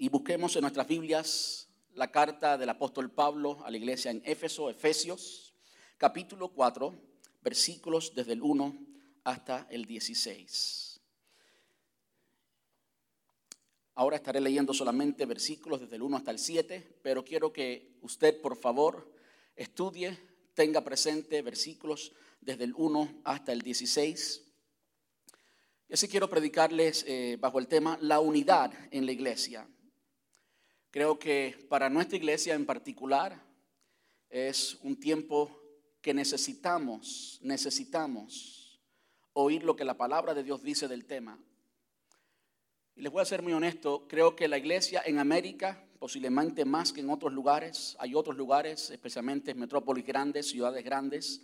y busquemos en nuestras Biblias la carta del apóstol Pablo a la iglesia en Éfeso, Efesios, capítulo 4, versículos desde el 1 hasta el 16. Ahora estaré leyendo solamente versículos desde el 1 hasta el 7, pero quiero que usted, por favor, estudie, tenga presente versículos desde el 1 hasta el 16. Y así quiero predicarles eh, bajo el tema la unidad en la iglesia. Creo que para nuestra iglesia en particular es un tiempo que necesitamos, necesitamos oír lo que la palabra de Dios dice del tema. Y les voy a ser muy honesto, creo que la iglesia en América, posiblemente más que en otros lugares, hay otros lugares, especialmente metrópolis grandes, ciudades grandes,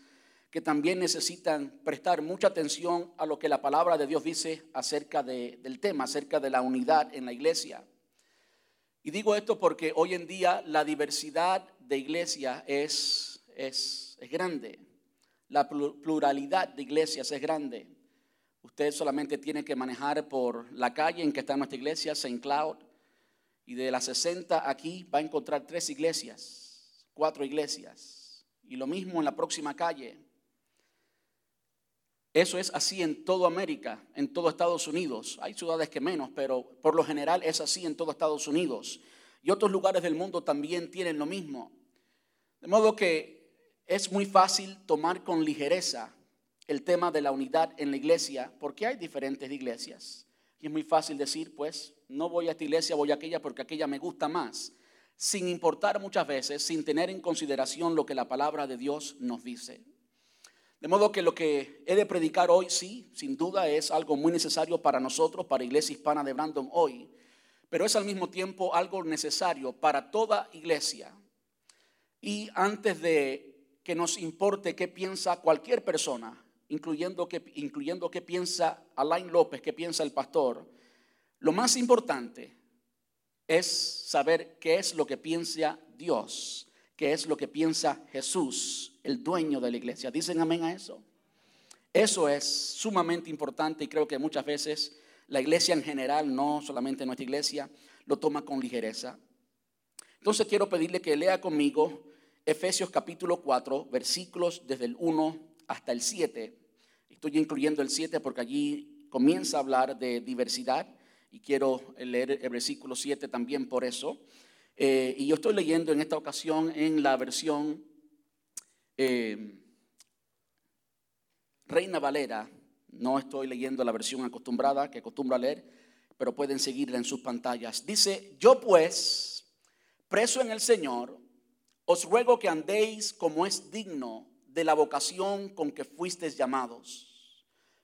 que también necesitan prestar mucha atención a lo que la palabra de Dios dice acerca del tema, acerca de la unidad en la iglesia. Y digo esto porque hoy en día la diversidad de iglesia es, es, es grande, la pluralidad de iglesias es grande. Usted solamente tiene que manejar por la calle en que está nuestra iglesia, St. Cloud, y de las 60 aquí va a encontrar tres iglesias, cuatro iglesias, y lo mismo en la próxima calle. Eso es así en toda América, en todo Estados Unidos. Hay ciudades que menos, pero por lo general es así en todo Estados Unidos. Y otros lugares del mundo también tienen lo mismo. De modo que es muy fácil tomar con ligereza el tema de la unidad en la iglesia, porque hay diferentes iglesias. Y es muy fácil decir, pues, no voy a esta iglesia, voy a aquella porque aquella me gusta más, sin importar muchas veces, sin tener en consideración lo que la palabra de Dios nos dice. De modo que lo que he de predicar hoy, sí, sin duda es algo muy necesario para nosotros, para Iglesia Hispana de Brandon hoy, pero es al mismo tiempo algo necesario para toda iglesia. Y antes de que nos importe qué piensa cualquier persona, incluyendo qué incluyendo qué piensa Alain López, qué piensa el pastor, lo más importante es saber qué es lo que piensa Dios, qué es lo que piensa Jesús el dueño de la iglesia. ¿Dicen amén a eso? Eso es sumamente importante y creo que muchas veces la iglesia en general, no solamente nuestra iglesia, lo toma con ligereza. Entonces quiero pedirle que lea conmigo Efesios capítulo 4, versículos desde el 1 hasta el 7. Estoy incluyendo el 7 porque allí comienza a hablar de diversidad y quiero leer el versículo 7 también por eso. Eh, y yo estoy leyendo en esta ocasión en la versión eh, Reina Valera, no estoy leyendo la versión acostumbrada que acostumbro a leer, pero pueden seguirla en sus pantallas. Dice, yo pues, preso en el Señor, os ruego que andéis como es digno de la vocación con que fuisteis llamados,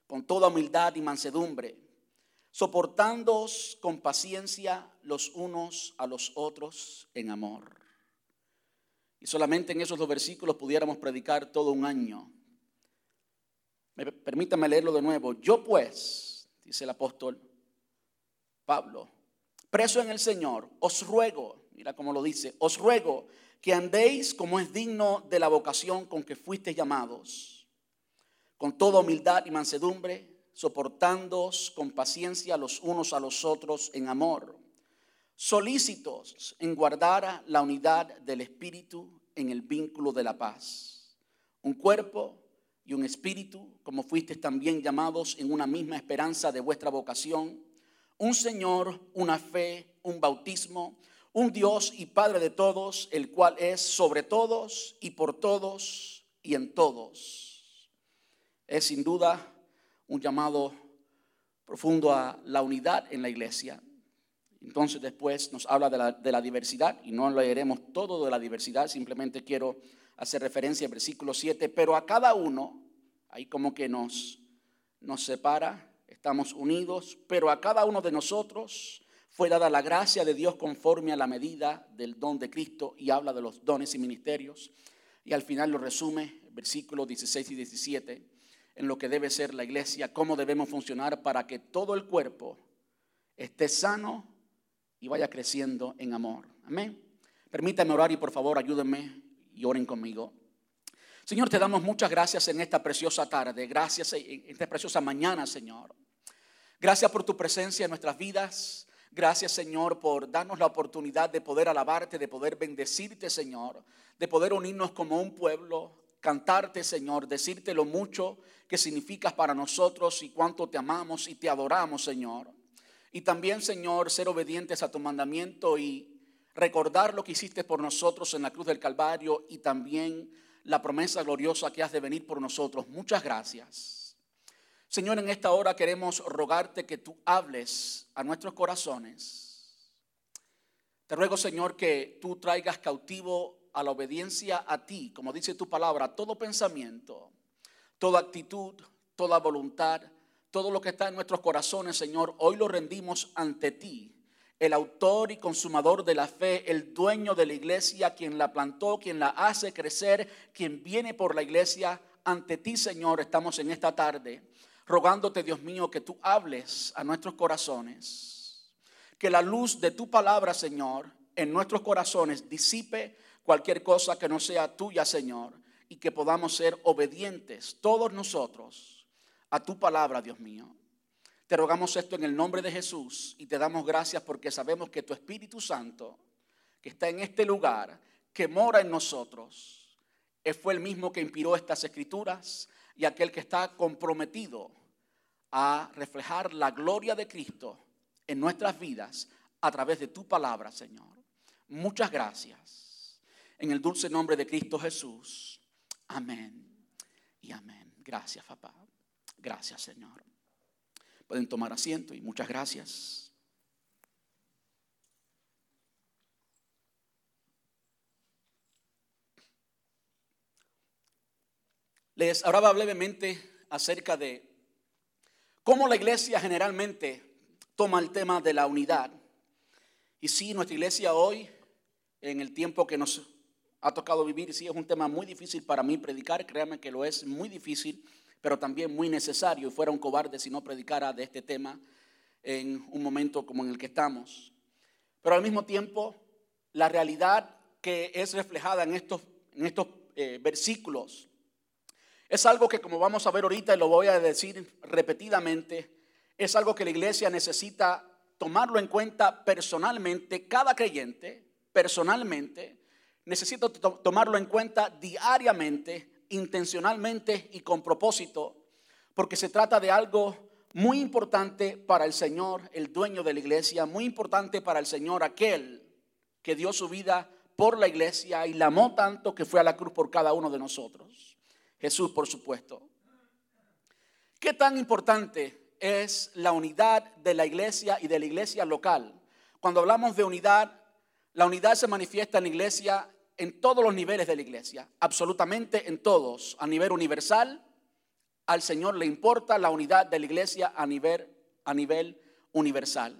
con toda humildad y mansedumbre, soportándoos con paciencia los unos a los otros en amor y solamente en esos dos versículos pudiéramos predicar todo un año. Permítame leerlo de nuevo. Yo pues, dice el apóstol Pablo, preso en el Señor, os ruego, mira cómo lo dice, os ruego que andéis como es digno de la vocación con que fuisteis llamados, con toda humildad y mansedumbre, soportándoos con paciencia los unos a los otros en amor solícitos en guardar la unidad del Espíritu en el vínculo de la paz. Un cuerpo y un espíritu, como fuisteis también llamados en una misma esperanza de vuestra vocación. Un Señor, una fe, un bautismo, un Dios y Padre de todos, el cual es sobre todos y por todos y en todos. Es sin duda un llamado profundo a la unidad en la iglesia. Entonces después nos habla de la, diversidad y no leeremos todo de la diversidad, simplemente quiero hacer referencia al versículo 7, pero a cada uno, ahí como que nos, nos separa, estamos unidos, pero a cada uno de nosotros fue dada la gracia de Dios conforme a la medida del don de Cristo y habla de los dones y ministerios. Y al final lo resume, versículos 16 y 17, en lo que debe ser la iglesia, cómo debemos funcionar para que todo el cuerpo esté sano y vaya creciendo en amor. Amén. Permítame orar y por favor ayúdenme y oren conmigo. Señor, te damos muchas gracias en esta preciosa tarde, gracias en esta preciosa mañana, Señor. Gracias por tu presencia en nuestras vidas. Gracias, Señor, por darnos la oportunidad de poder alabarte, de poder bendecirte, Señor, de poder unirnos como un pueblo, cantarte, Señor, decirte lo mucho que significas para nosotros y cuánto te amamos y te adoramos, Señor. Y también, Señor, ser obedientes a tu mandamiento y recordar lo que hiciste por nosotros en la cruz del Calvario y también la promesa gloriosa que has de venir por nosotros. Muchas gracias. Señor, en esta hora queremos rogarte que tú hables a nuestros corazones. Te ruego, Señor, que tú traigas cautivo a la obediencia a ti, como dice tu palabra, todo pensamiento, toda actitud, toda voluntad, todo lo que está en nuestros corazones, Señor, hoy lo rendimos ante ti, el autor y consumador de la fe, el dueño de la iglesia, quien la plantó, quien la hace crecer, quien viene por la iglesia. Ante ti, Señor, estamos en esta tarde rogándote, Dios mío, que tú hables a nuestros corazones, que la luz de tu palabra, Señor, en nuestros corazones disipe cualquier cosa que no sea tuya, Señor, y que podamos ser obedientes todos nosotros a tu palabra, Dios mío. Te rogamos esto en el nombre de Jesús y te damos gracias porque sabemos que tu Espíritu Santo, que está en este lugar, que mora en nosotros, fue el mismo que inspiró estas escrituras y aquel que está comprometido a reflejar la gloria de Cristo en nuestras vidas a través de tu palabra, Señor. Muchas gracias. En el dulce nombre de Cristo Jesús. Amén y amén. Gracias, papá. Gracias, Señor. Pueden tomar asiento y muchas gracias. Les hablaba brevemente acerca de cómo la iglesia generalmente toma el tema de la unidad. Y sí, nuestra iglesia hoy, en el tiempo que nos ha tocado vivir, sí es un tema muy difícil para mí predicar, créanme que lo es muy difícil, pero también muy necesario. Y fuera un cobarde si no predicara de este tema en un momento como en el que estamos. Pero al mismo tiempo, la realidad que es reflejada en estos, en estos eh, versículos es algo que como vamos a ver ahorita y lo voy a decir repetidamente, es algo que la iglesia necesita tomarlo en cuenta personalmente, cada creyente personalmente, necesita tomarlo en cuenta diariamente, intencionalmente y con propósito, porque se trata de algo muy importante para el Señor, el dueño de la iglesia, muy importante para el Señor, aquel que dio su vida por la iglesia y la amó tanto que fue a la cruz por cada uno de nosotros. Jesús, por supuesto. ¿Qué tan importante es la unidad de la iglesia y de la iglesia local? Cuando hablamos de unidad, la unidad se manifiesta en la iglesia en todos los niveles de la iglesia, absolutamente en todos, a nivel universal. Al Señor le importa la unidad de la iglesia a nivel, a nivel universal.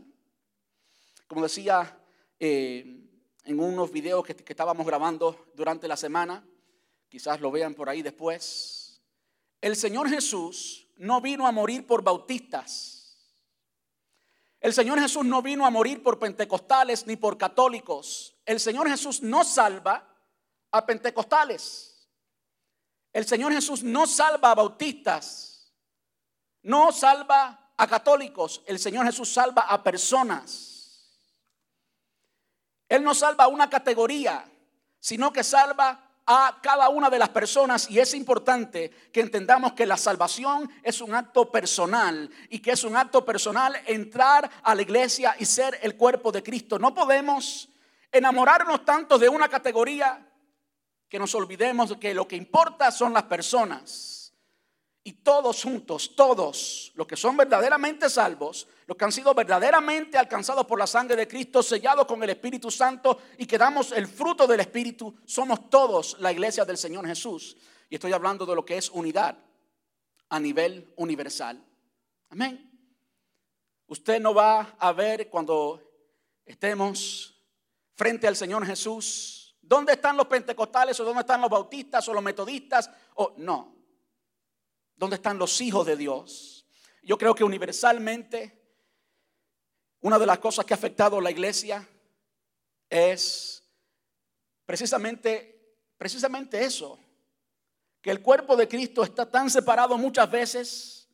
Como decía eh, en unos videos que estábamos grabando durante la semana, quizás lo vean por ahí después, el Señor Jesús no vino a morir por bautistas. El Señor Jesús no vino a morir por pentecostales ni por católicos. El Señor Jesús no salva a pentecostales. El Señor Jesús no salva a bautistas. No salva a católicos. El Señor Jesús salva a personas. Él no salva a una categoría, sino que salva a cada una de las personas y es importante que entendamos que la salvación es un acto personal y que es un acto personal entrar a la iglesia y ser el cuerpo de Cristo. No podemos enamorarnos tanto de una categoría que nos olvidemos de que lo que importa son las personas. Y todos juntos, todos los que son verdaderamente salvos, los que han sido verdaderamente alcanzados por la sangre de Cristo, sellados con el Espíritu Santo y que damos el fruto del Espíritu, somos todos la iglesia del Señor Jesús. Y estoy hablando de lo que es unidad a nivel universal. Amén. Usted no va a ver cuando estemos frente al Señor Jesús, ¿dónde están los pentecostales o dónde están los bautistas o los metodistas? O no, ¿Dónde están los hijos de Dios? Yo creo que universalmente una de las cosas que ha afectado la iglesia es precisamente, precisamente eso, que el cuerpo de Cristo está tan separado muchas veces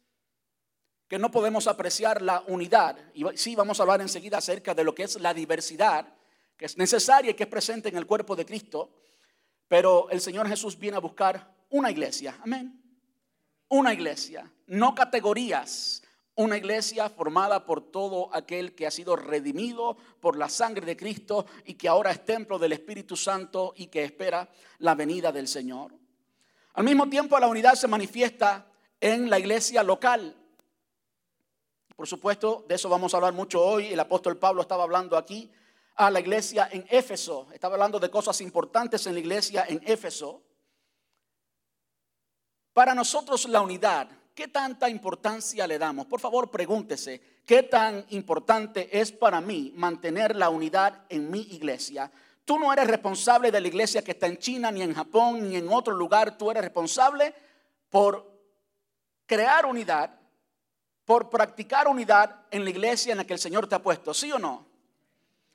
que no podemos apreciar la unidad. Y sí, vamos a hablar enseguida acerca de lo que es la diversidad, que es necesaria y que es presente en el cuerpo de Cristo. Pero el Señor Jesús viene a buscar una iglesia. Amén. Una iglesia, no categorías. Una iglesia formada por todo aquel que ha sido redimido por la sangre de Cristo y que ahora es templo del Espíritu Santo y que espera la venida del Señor. Al mismo tiempo, la unidad se manifiesta en la iglesia local. Por supuesto, de eso vamos a hablar mucho hoy. El apóstol Pablo estaba hablando aquí a la iglesia en Éfeso. Estaba hablando de cosas importantes en la iglesia en Éfeso. Para nosotros la unidad, ¿qué tanta importancia le damos? Por favor, pregúntese, ¿qué tan importante es para mí mantener la unidad en mi iglesia? Tú no eres responsable de la iglesia que está en China, ni en Japón, ni en otro lugar. Tú eres responsable por crear unidad, por practicar unidad en la iglesia en la que el Señor te ha puesto. ¿Sí o no?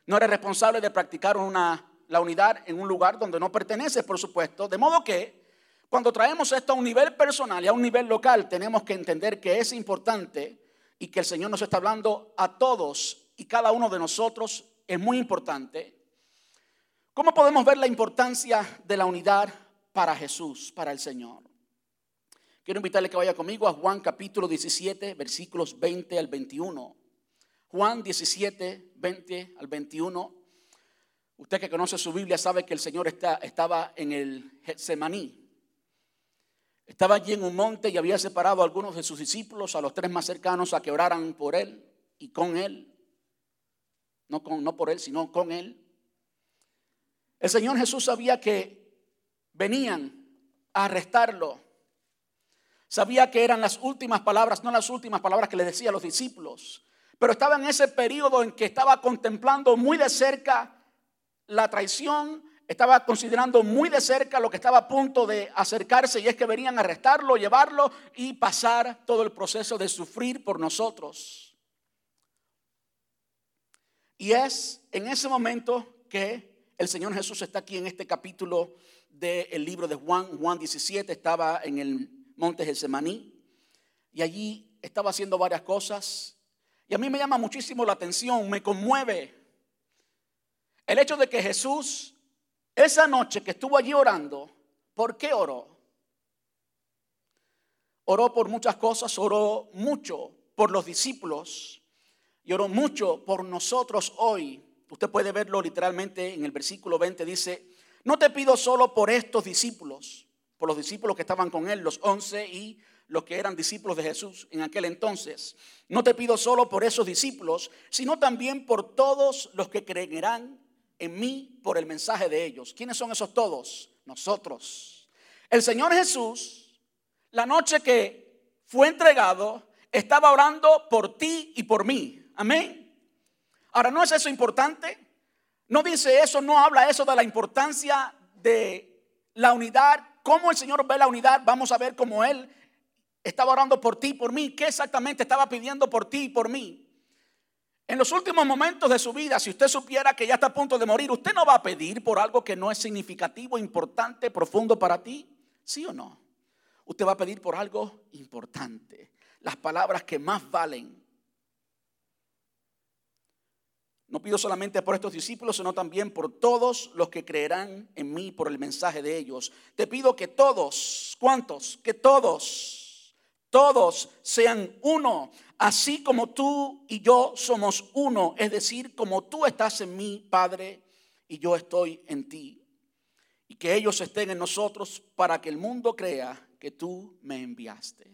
No eres responsable de practicar una, la unidad en un lugar donde no perteneces, por supuesto. De modo que cuando traemos esto a un nivel personal y a un nivel local, tenemos que entender que es importante y que el Señor nos está hablando a todos y cada uno de nosotros es muy importante. ¿Cómo podemos ver la importancia de la unidad para Jesús, para el Señor? Quiero invitarle que vaya conmigo a Juan capítulo 17, versículos 20 al 21. Juan 17, 20 al 21. Usted que conoce su Biblia sabe que el Señor está, estaba en el Getsemaní. Estaba allí en un monte y había separado a algunos de sus discípulos, a los tres más cercanos, a que oraran por él y con él. No, con, no por él, sino con él. El Señor Jesús sabía que venían a arrestarlo. Sabía que eran las últimas palabras, no las últimas palabras que le decía a los discípulos. Pero estaba en ese periodo en que estaba contemplando muy de cerca la traición, estaba considerando muy de cerca lo que estaba a punto de acercarse y es que venían a arrestarlo, llevarlo y pasar todo el proceso de sufrir por nosotros. Y es en ese momento que el Señor Jesús está aquí en este capítulo del libro de Juan, Juan 17, estaba en el monte Getsemaní y allí estaba haciendo varias cosas y a mí me llama muchísimo la atención, me conmueve el hecho de que Jesús, esa noche que estuvo allí orando, ¿por qué oró? Oró por muchas cosas, oró mucho por los discípulos y oró mucho por nosotros hoy. Usted puede verlo literalmente en el versículo 20, dice, no te pido solo por estos discípulos, por los discípulos que estaban con él, los once y los que eran discípulos de Jesús en aquel entonces. No te pido solo por esos discípulos, sino también por todos los que creerán en mí por el mensaje de ellos. ¿Quiénes son esos todos? Nosotros. El Señor Jesús, la noche que fue entregado, estaba orando por ti y por mí. Amén. Ahora, ¿no es eso importante? No dice eso, no habla eso de la importancia de la unidad. ¿Cómo el Señor ve la unidad? Vamos a ver cómo Él estaba orando por ti por mí. ¿Qué exactamente estaba pidiendo por ti y por mí? En los últimos momentos de su vida, si usted supiera que ya está a punto de morir, ¿usted no va a pedir por algo que no es significativo, importante, profundo para ti? ¿Sí o no? Usted va a pedir por algo importante, las palabras que más valen. No pido solamente por estos discípulos, sino también por todos los que creerán en mí por el mensaje de ellos. Te pido que todos, ¿cuántos? Que todos todos sean uno, así como tú y yo somos uno, es decir, como tú estás en mí, Padre, y yo estoy en ti. Y que ellos estén en nosotros para que el mundo crea que tú me enviaste.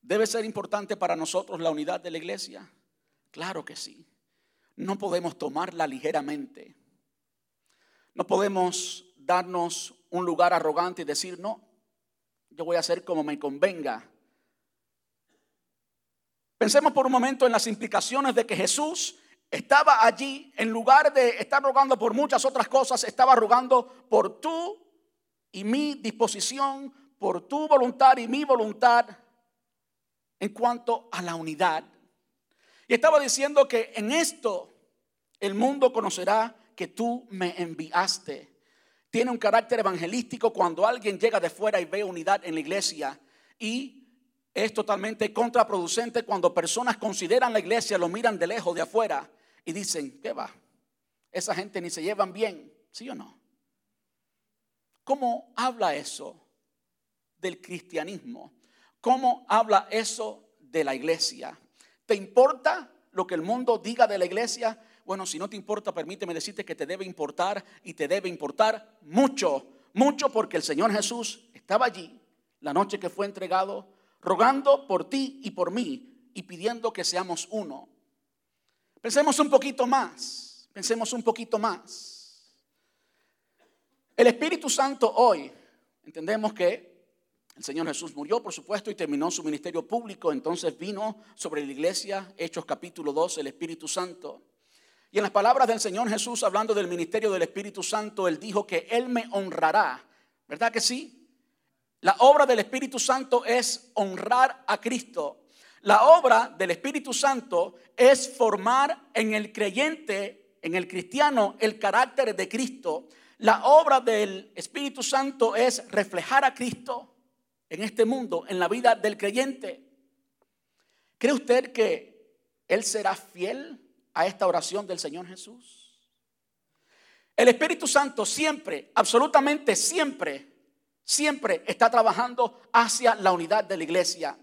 ¿Debe ser importante para nosotros la unidad de la iglesia? Claro que sí. No podemos tomarla ligeramente. No podemos darnos un lugar arrogante y decir, no, yo voy a hacer como me convenga. Pensemos por un momento en las implicaciones de que Jesús estaba allí, en lugar de estar rogando por muchas otras cosas, estaba rogando por tu y mi disposición, por tu voluntad y mi voluntad en cuanto a la unidad. Y estaba diciendo que en esto el mundo conocerá que tú me enviaste tiene un carácter evangelístico cuando alguien llega de fuera y ve unidad en la iglesia. y es totalmente contraproducente cuando personas consideran la iglesia, lo miran de lejos, de afuera y dicen, ¿qué va? Esa gente ni se llevan bien, ¿sí o no? ¿Cómo habla eso del cristianismo? ¿Cómo habla eso de la iglesia? ¿Te importa lo que el mundo diga de la iglesia? Bueno, si no te importa, permíteme decirte que te debe importar y te debe importar mucho, mucho porque el Señor Jesús estaba allí la noche que fue entregado, rogando por ti y por mí y pidiendo que seamos uno. Pensemos un poquito más, pensemos un poquito más. El Espíritu Santo hoy, entendemos que el Señor Jesús murió, por supuesto, y terminó su ministerio público. Entonces vino sobre la iglesia, Hechos capítulo 2, el Espíritu Santo. Y en las palabras del Señor Jesús, hablando del ministerio del Espíritu Santo, Él dijo que Él me honrará. ¿Verdad que sí? La obra del Espíritu Santo es honrar a Cristo. La obra del Espíritu Santo es formar en el creyente, en el cristiano, el carácter de Cristo. La obra del Espíritu Santo es reflejar a Cristo en este mundo, en la vida del creyente. ¿Cree usted que Él será fiel a esta oración del Señor Jesús? El Espíritu Santo siempre, absolutamente siempre, siempre está trabajando hacia la unidad de la iglesia.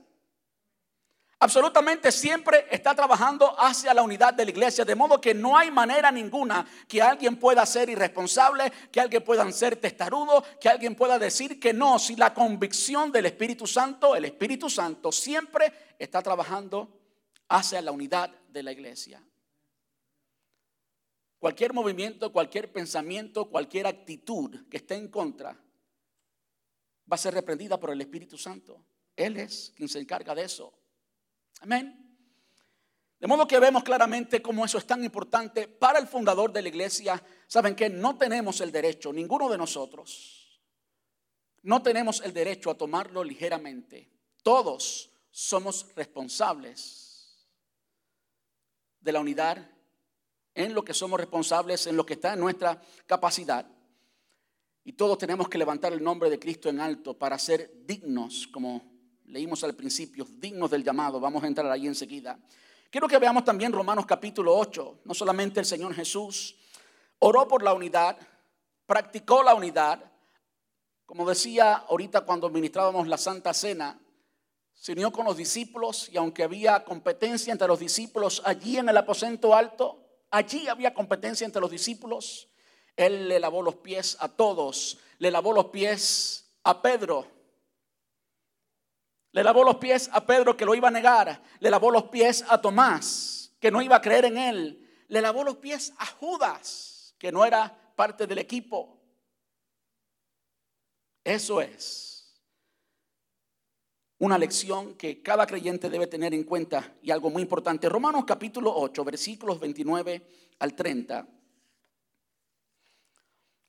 Absolutamente siempre está trabajando hacia la unidad de la iglesia, de modo que no hay manera ninguna que alguien pueda ser irresponsable, que alguien pueda ser testarudo, que alguien pueda decir que no, si la convicción del Espíritu Santo, el Espíritu Santo siempre está trabajando hacia la unidad de la iglesia. Cualquier movimiento, cualquier pensamiento, cualquier actitud que esté en contra va a ser reprendida por el Espíritu Santo. Él es quien se encarga de eso. Amén. De modo que vemos claramente cómo eso es tan importante para el fundador de la iglesia. Saben que no tenemos el derecho, ninguno de nosotros, no tenemos el derecho a tomarlo ligeramente. Todos somos responsables de la unidad en lo que somos responsables, en lo que está en nuestra capacidad. Y todos tenemos que levantar el nombre de Cristo en alto para ser dignos, como leímos al principio, dignos del llamado. Vamos a entrar ahí enseguida. Quiero que veamos también Romanos capítulo 8. No solamente el Señor Jesús oró por la unidad, practicó la unidad. Como decía ahorita cuando ministrábamos la Santa Cena, se unió con los discípulos y aunque había competencia entre los discípulos allí en el aposento alto, allí había competencia entre los discípulos. Él le lavó los pies a todos, le lavó los pies a Pedro, le lavó los pies a Pedro que lo iba a negar. Le lavó los pies a Tomás que no iba a creer en él. Le lavó los pies a Judas que no era parte del equipo. Eso es una lección que cada creyente debe tener en cuenta y algo muy importante. Romanos capítulo 8, versículos 29 al 30.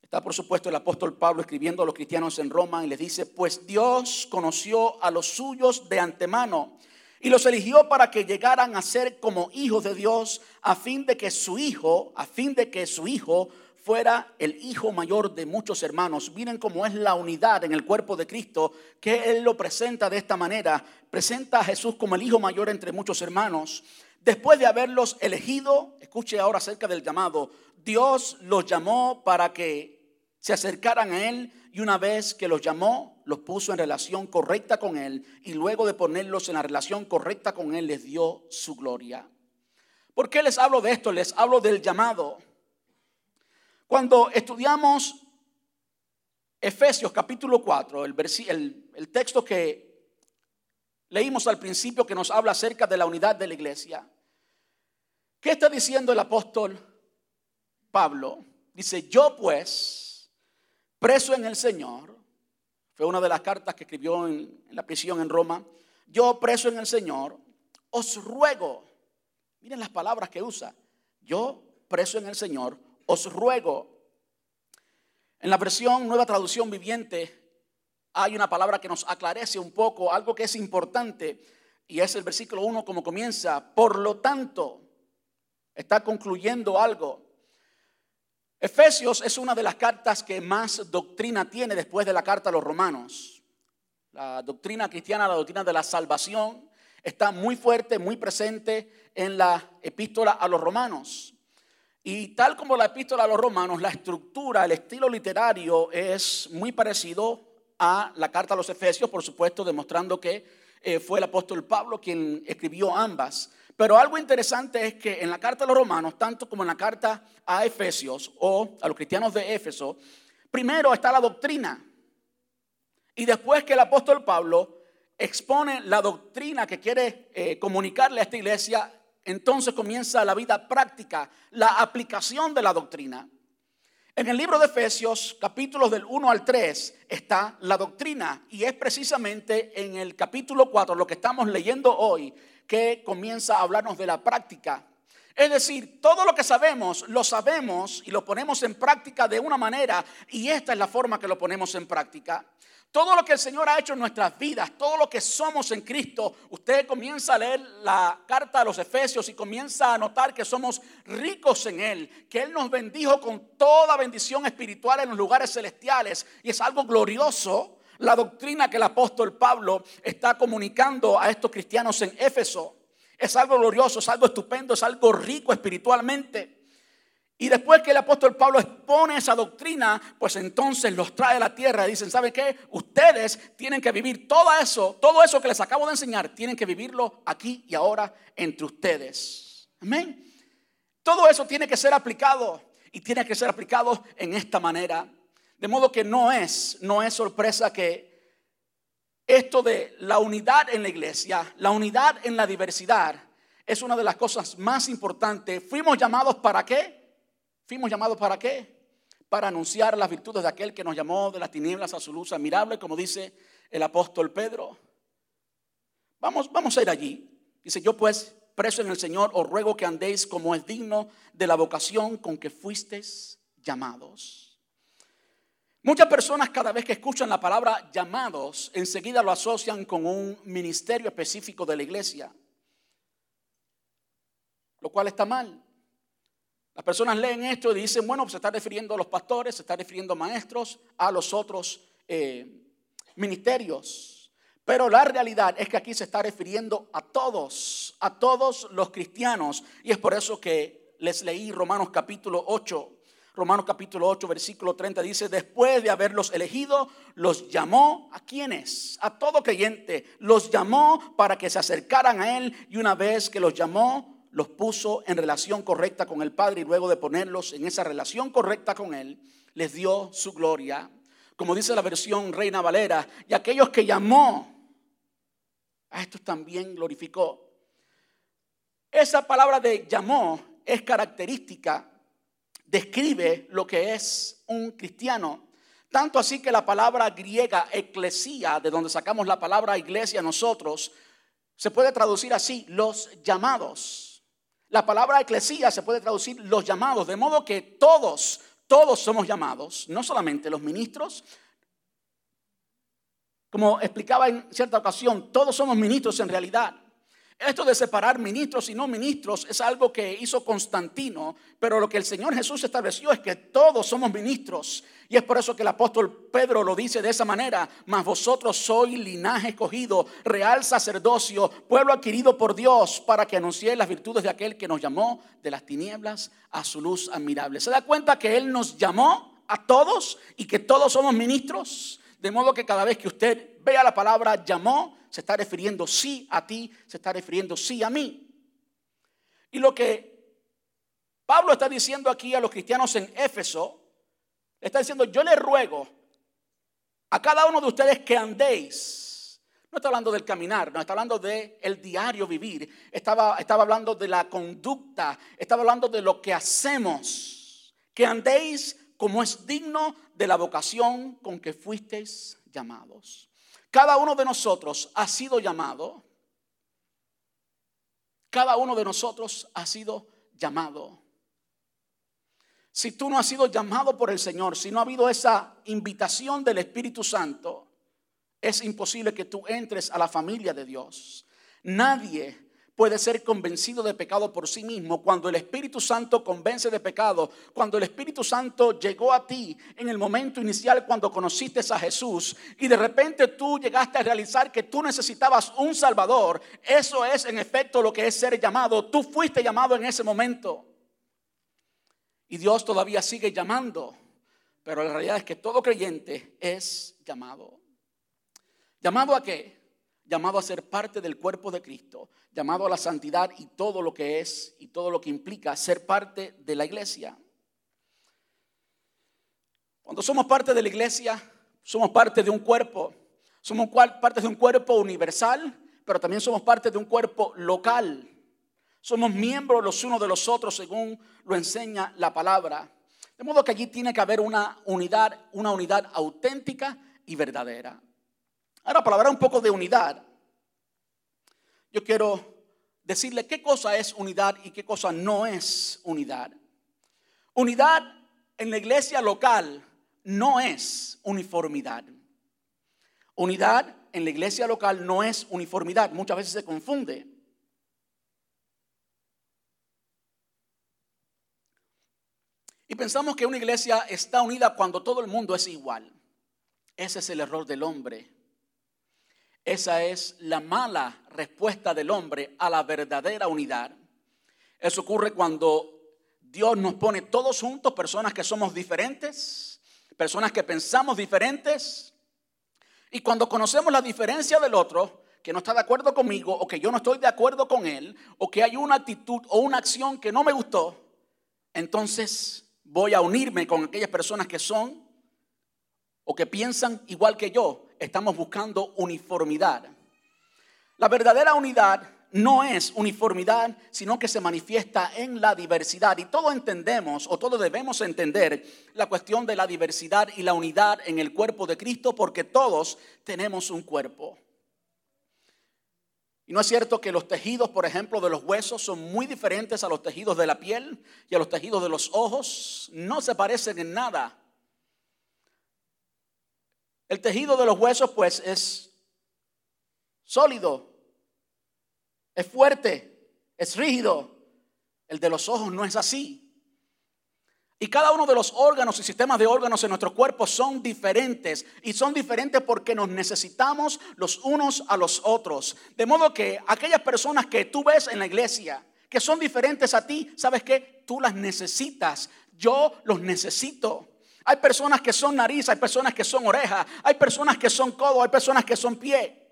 Está por supuesto el apóstol Pablo escribiendo a los cristianos en Roma y les dice, pues Dios conoció a los suyos de antemano y los eligió para que llegaran a ser como hijos de Dios a fin de que su hijo, a fin de que su hijo fuera el hijo mayor de muchos hermanos. Miren cómo es la unidad en el cuerpo de Cristo, que Él lo presenta de esta manera. Presenta a Jesús como el hijo mayor entre muchos hermanos. Después de haberlos elegido, escuche ahora acerca del llamado, Dios los llamó para que se acercaran a Él y una vez que los llamó, los puso en relación correcta con Él y luego de ponerlos en la relación correcta con Él, les dio su gloria. ¿Por qué les hablo de esto? Les hablo del llamado. Cuando estudiamos Efesios capítulo 4, el, el, el texto que leímos al principio que nos habla acerca de la unidad de la iglesia, ¿qué está diciendo el apóstol Pablo? Dice, yo pues, preso en el Señor, fue una de las cartas que escribió en, la prisión en Roma, yo preso en el Señor, os ruego, miren las palabras que usa, yo preso en el Señor, os ruego. En la versión Nueva Traducción Viviente hay una palabra que nos aclarece un poco algo que es importante y es el versículo 1 como comienza, por lo tanto, está concluyendo algo. Efesios es una de las cartas que más doctrina tiene después de la carta a los romanos. La doctrina cristiana, la doctrina de la salvación, está muy fuerte, muy presente en la epístola a los romanos. Y tal como la epístola a los romanos, la estructura, el estilo literario es muy parecido a la carta a los Efesios, por supuesto, demostrando que eh, fue el apóstol Pablo quien escribió ambas. Pero algo interesante es que en la carta a los romanos, tanto como en la carta a Efesios o a los cristianos de Éfeso, primero está la doctrina. Y después que el apóstol Pablo expone la doctrina que quiere eh, comunicarle a esta iglesia, entonces comienza la vida práctica, la aplicación de la doctrina. En el libro de Efesios, capítulos del 1 al 3, está la doctrina y es precisamente en el capítulo 4, lo que estamos leyendo hoy, que comienza a hablarnos de la práctica. Es decir, todo lo que sabemos, lo sabemos y lo ponemos en práctica de una manera y esta es la forma que lo ponemos en práctica. Todo lo que el Señor ha hecho en nuestras vidas, todo lo que somos en Cristo, usted comienza a leer la carta a los Efesios y comienza a notar que somos ricos en Él, que Él nos bendijo con toda bendición espiritual en los lugares celestiales y es algo glorioso la doctrina que el apóstol Pablo está comunicando a estos cristianos en Éfeso. Es algo glorioso, es algo estupendo, es algo rico espiritualmente. Y después que el apóstol Pablo expone esa doctrina, pues entonces los trae a la tierra y dicen, ¿saben qué? Ustedes tienen que vivir todo eso, todo eso que les acabo de enseñar, tienen que vivirlo aquí y ahora entre ustedes. Amén. Todo eso tiene que ser aplicado y tiene que ser aplicado en esta manera. De modo que no es, no es sorpresa que esto de la unidad en la iglesia, la unidad en la diversidad, es una de las cosas más importantes. Fuimos llamados para qué? Fuimos llamados para qué? Para anunciar las virtudes de aquel que nos llamó de las tinieblas a su luz admirable, como dice el apóstol Pedro. Vamos, vamos a ir allí. Dice, yo pues, preso en el Señor, os ruego que andéis como es digno de la vocación con que fuisteis llamados. Muchas personas cada vez que escuchan la palabra llamados, enseguida lo asocian con un ministerio específico de la iglesia, lo cual está mal. Las personas leen esto y dicen, bueno, se está refiriendo a los pastores, se está refiriendo a maestros, a los otros eh, ministerios. Pero la realidad es que aquí se está refiriendo a todos, a todos los cristianos. Y es por eso que les leí Romanos capítulo 8. Romanos capítulo 8, versículo 30 dice, después de haberlos elegido, los llamó a quienes, a todo creyente, los llamó para que se acercaran a Él y una vez que los llamó, los puso en relación correcta con el Padre y luego de ponerlos en esa relación correcta con Él, les dio su gloria. Como dice la versión Reina Valera, y aquellos que llamó, a estos también glorificó. Esa palabra de llamó es característica, describe lo que es un cristiano. Tanto así que la palabra griega eclesía, de donde sacamos la palabra iglesia nosotros, se puede traducir así, los llamados. La palabra eclesía se puede traducir los llamados, de modo que todos, todos somos llamados, no solamente los ministros. Como explicaba en cierta ocasión, todos somos ministros en realidad. Esto de separar ministros y no ministros es algo que hizo Constantino, pero lo que el Señor Jesús estableció es que todos somos ministros. Y es por eso que el apóstol Pedro lo dice de esa manera, mas vosotros sois linaje escogido, real sacerdocio, pueblo adquirido por Dios, para que anunciéis las virtudes de aquel que nos llamó de las tinieblas a su luz admirable. ¿Se da cuenta que Él nos llamó a todos y que todos somos ministros? De modo que cada vez que usted vea la palabra llamó, se está refiriendo sí a ti, se está refiriendo sí a mí. Y lo que Pablo está diciendo aquí a los cristianos en Éfeso, está diciendo, yo le ruego a cada uno de ustedes que andéis. No está hablando del caminar, no está hablando del el diario vivir. Estaba, estaba hablando de la conducta, estaba hablando de lo que hacemos. Que andéis como es digno de la vocación con que fuisteis llamados. Cada uno de nosotros ha sido llamado. Cada uno de nosotros ha sido llamado. Si tú no has sido llamado por el Señor, si no ha habido esa invitación del Espíritu Santo, es imposible que tú entres a la familia de Dios. Nadie puede ser convencido de pecado por sí mismo, cuando el Espíritu Santo convence de pecado, cuando el Espíritu Santo llegó a ti en el momento inicial cuando conociste a Jesús y de repente tú llegaste a realizar que tú necesitabas un Salvador, eso es en efecto lo que es ser llamado. Tú fuiste llamado en ese momento. Y Dios todavía sigue llamando, pero la realidad es que todo creyente es llamado. ¿Llamado a qué? Llamado a ser parte del cuerpo de Cristo, llamado a la santidad y todo lo que es y todo lo que implica ser parte de la iglesia. Cuando somos parte de la iglesia, somos parte de un cuerpo, somos parte de un cuerpo universal, pero también somos parte de un cuerpo local. Somos miembros los unos de los otros según lo enseña la palabra. De modo que allí tiene que haber una unidad, una unidad auténtica y verdadera. Ahora, para hablar un poco de unidad, yo quiero decirle qué cosa es unidad y qué cosa no es unidad. Unidad en la iglesia local no es uniformidad. Unidad en la iglesia local no es uniformidad. Muchas veces se confunde. Y pensamos que una iglesia está unida cuando todo el mundo es igual. Ese es el error del hombre. Esa es la mala respuesta del hombre a la verdadera unidad. Eso ocurre cuando Dios nos pone todos juntos, personas que somos diferentes, personas que pensamos diferentes. Y cuando conocemos la diferencia del otro, que no está de acuerdo conmigo o que yo no estoy de acuerdo con él, o que hay una actitud o una acción que no me gustó, entonces voy a unirme con aquellas personas que son o que piensan igual que yo estamos buscando uniformidad. La verdadera unidad no es uniformidad, sino que se manifiesta en la diversidad. Y todos entendemos, o todos debemos entender, la cuestión de la diversidad y la unidad en el cuerpo de Cristo, porque todos tenemos un cuerpo. Y no es cierto que los tejidos, por ejemplo, de los huesos son muy diferentes a los tejidos de la piel y a los tejidos de los ojos. No se parecen en nada. El tejido de los huesos pues es sólido, es fuerte, es rígido. El de los ojos no es así. Y cada uno de los órganos y sistemas de órganos en nuestro cuerpo son diferentes. Y son diferentes porque nos necesitamos los unos a los otros. De modo que aquellas personas que tú ves en la iglesia, que son diferentes a ti, ¿sabes qué? Tú las necesitas. Yo los necesito. Hay personas que son nariz, hay personas que son oreja, hay personas que son codo, hay personas que son pie.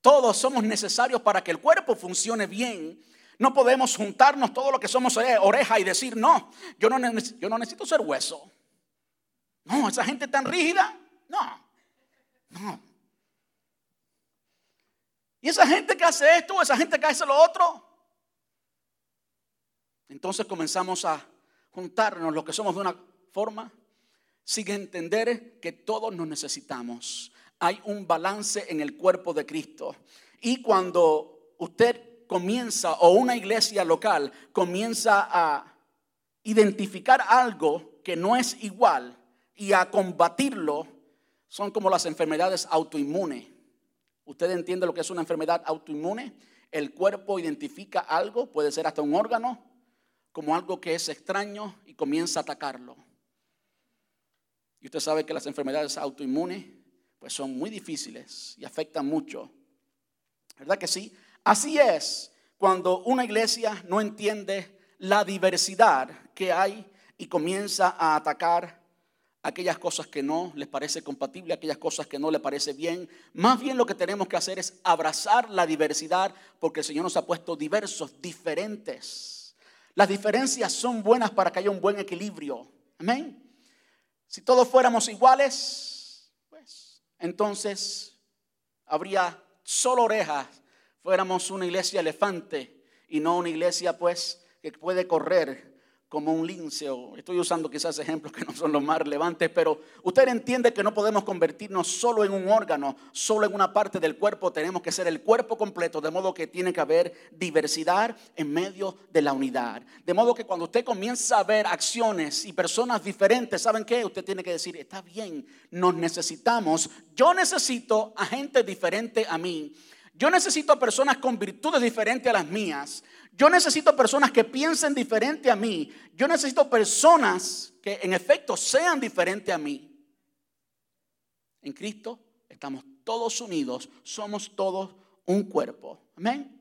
Todos somos necesarios para que el cuerpo funcione bien. No podemos juntarnos todo lo que somos eh, oreja y decir, no, yo no, yo no necesito ser hueso. No, esa gente tan rígida. No, no. Y esa gente que hace esto, esa gente que hace lo otro. Entonces comenzamos a juntarnos los que somos de una forma sin entender que todos nos necesitamos. Hay un balance en el cuerpo de Cristo. Y cuando usted comienza, o una iglesia local comienza a identificar algo que no es igual y a combatirlo, son como las enfermedades autoinmunes. ¿Usted entiende lo que es una enfermedad autoinmune? El cuerpo identifica algo, puede ser hasta un órgano, como algo que es extraño y comienza a atacarlo. Y usted sabe que las enfermedades autoinmunes pues son muy difíciles y afectan mucho. ¿Verdad que sí? Así es cuando una iglesia no entiende la diversidad que hay y comienza a atacar aquellas cosas que no les parece compatible, aquellas cosas que no le parece bien. Más bien lo que tenemos que hacer es abrazar la diversidad porque el Señor nos ha puesto diversos, diferentes. Las diferencias son buenas para que haya un buen equilibrio. Amén. Si todos fuéramos iguales, pues entonces habría solo orejas, fuéramos una iglesia elefante y no una iglesia pues que puede correr como un lince, estoy usando quizás ejemplos que no son los más relevantes, pero usted entiende que no podemos convertirnos solo en un órgano, solo en una parte del cuerpo, tenemos que ser el cuerpo completo, de modo que tiene que haber diversidad en medio de la unidad. De modo que cuando usted comienza a ver acciones y personas diferentes, ¿saben qué? Usted tiene que decir, está bien, nos necesitamos, yo necesito a gente diferente a mí Yo necesito personas con virtudes diferentes a las mías. Yo necesito personas que piensen diferente a mí. Yo necesito personas que en efecto sean diferentes a mí. En Cristo estamos todos unidos, somos todos un cuerpo. Amén.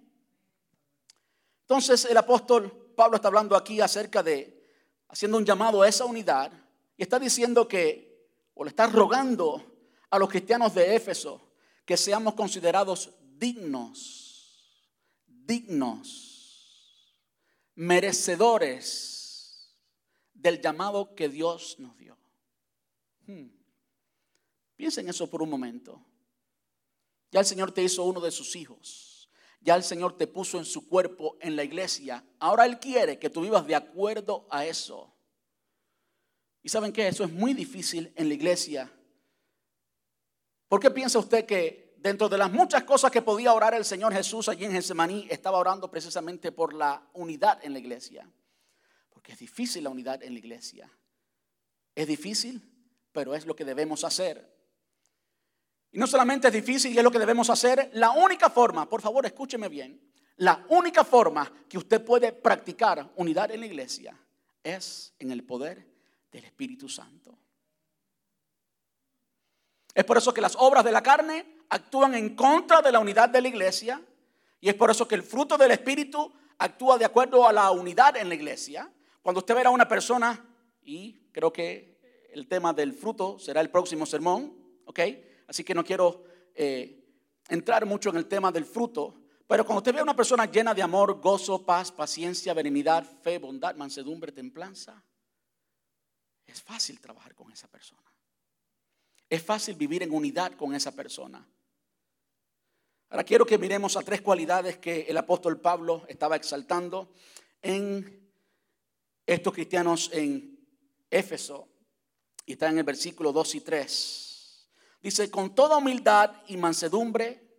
Entonces el apóstol Pablo está hablando aquí acerca de, haciendo un llamado a esa unidad, y está diciendo que, o le está rogando a los cristianos de Éfeso, que seamos considerados dignos, dignos, merecedores del llamado que Dios nos dio. Hmm. Piensen eso por un momento. Ya el Señor te hizo uno de sus hijos. Ya el Señor te puso en su cuerpo en la iglesia. Ahora Él quiere que tú vivas de acuerdo a eso. Y saben que eso es muy difícil en la iglesia. ¿Por qué piensa usted que dentro de las muchas cosas que podía orar el Señor Jesús allí en Getsemaní, estaba orando precisamente por la unidad en la iglesia? Porque es difícil la unidad en la iglesia. Es difícil, pero es lo que debemos hacer. Y no solamente es difícil y es lo que debemos hacer, la única forma, por favor escúcheme bien, la única forma que usted puede practicar unidad en la iglesia es en el poder del Espíritu Santo. Es por eso que las obras de la carne actúan en contra de la unidad de la iglesia y es por eso que el fruto del Espíritu actúa de acuerdo a la unidad en la iglesia. Cuando usted verá a una persona, y creo que el tema del fruto será el próximo sermón, ¿ok? así que no quiero eh, entrar mucho en el tema del fruto. Pero cuando usted ve a una persona llena de amor, gozo, paz, paciencia, benignidad, fe, bondad, mansedumbre, templanza, es fácil trabajar con esa persona. Es fácil vivir en unidad con esa persona. Ahora quiero que miremos a tres cualidades que el apóstol Pablo estaba exaltando en estos cristianos en Éfeso. Y está en el versículo 2 y 3. Dice, con toda humildad y mansedumbre,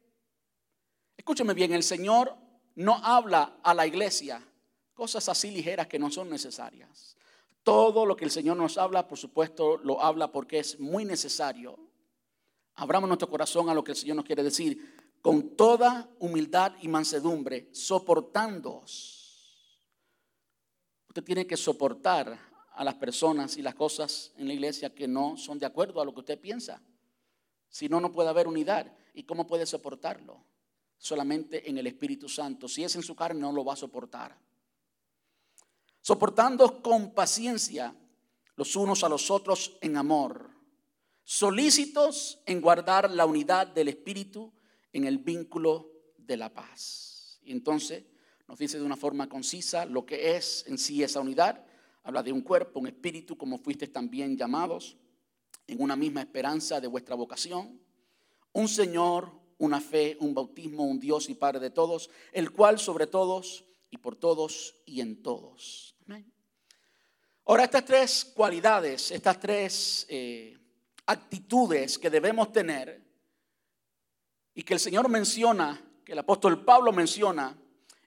escúcheme bien, el Señor no habla a la iglesia cosas así ligeras que no son necesarias. Todo lo que el Señor nos habla, por supuesto, lo habla porque es muy necesario. Abramos nuestro corazón a lo que el Señor nos quiere decir. Con toda humildad y mansedumbre, soportándoos. Usted tiene que soportar a las personas y las cosas en la iglesia que no son de acuerdo a lo que usted piensa. Si no, no puede haber unidad. ¿Y cómo puede soportarlo? Solamente en el Espíritu Santo. Si es en su carne, no lo va a soportar. Soportando con paciencia los unos a los otros en amor. Solícitos en guardar la unidad del Espíritu en el vínculo de la paz. Y entonces nos dice de una forma concisa lo que es en sí esa unidad. Habla de un cuerpo, un espíritu, como fuiste también llamados en una misma esperanza de vuestra vocación, un Señor, una fe, un bautismo, un Dios y Padre de todos, el cual sobre todos y por todos y en todos. Ahora, estas tres cualidades, estas tres eh, actitudes que debemos tener y que el Señor menciona, que el apóstol Pablo menciona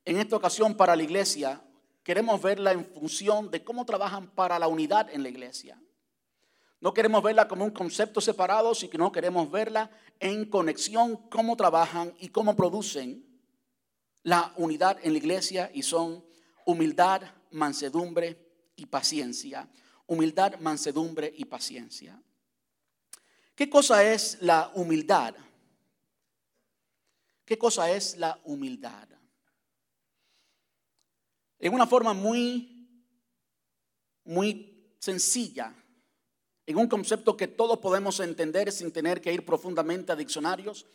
en esta ocasión para la iglesia, queremos verla en función de cómo trabajan para la unidad en la iglesia. No queremos verla como un concepto separado, sino que no queremos verla en conexión, cómo trabajan y cómo producen la unidad en la iglesia y son humildad, mansedumbre y paciencia. Humildad, mansedumbre y paciencia. ¿Qué cosa es la humildad? ¿Qué cosa es la humildad? En una forma muy, muy sencilla, en un concepto que todos podemos entender sin tener que ir profundamente a diccionarios.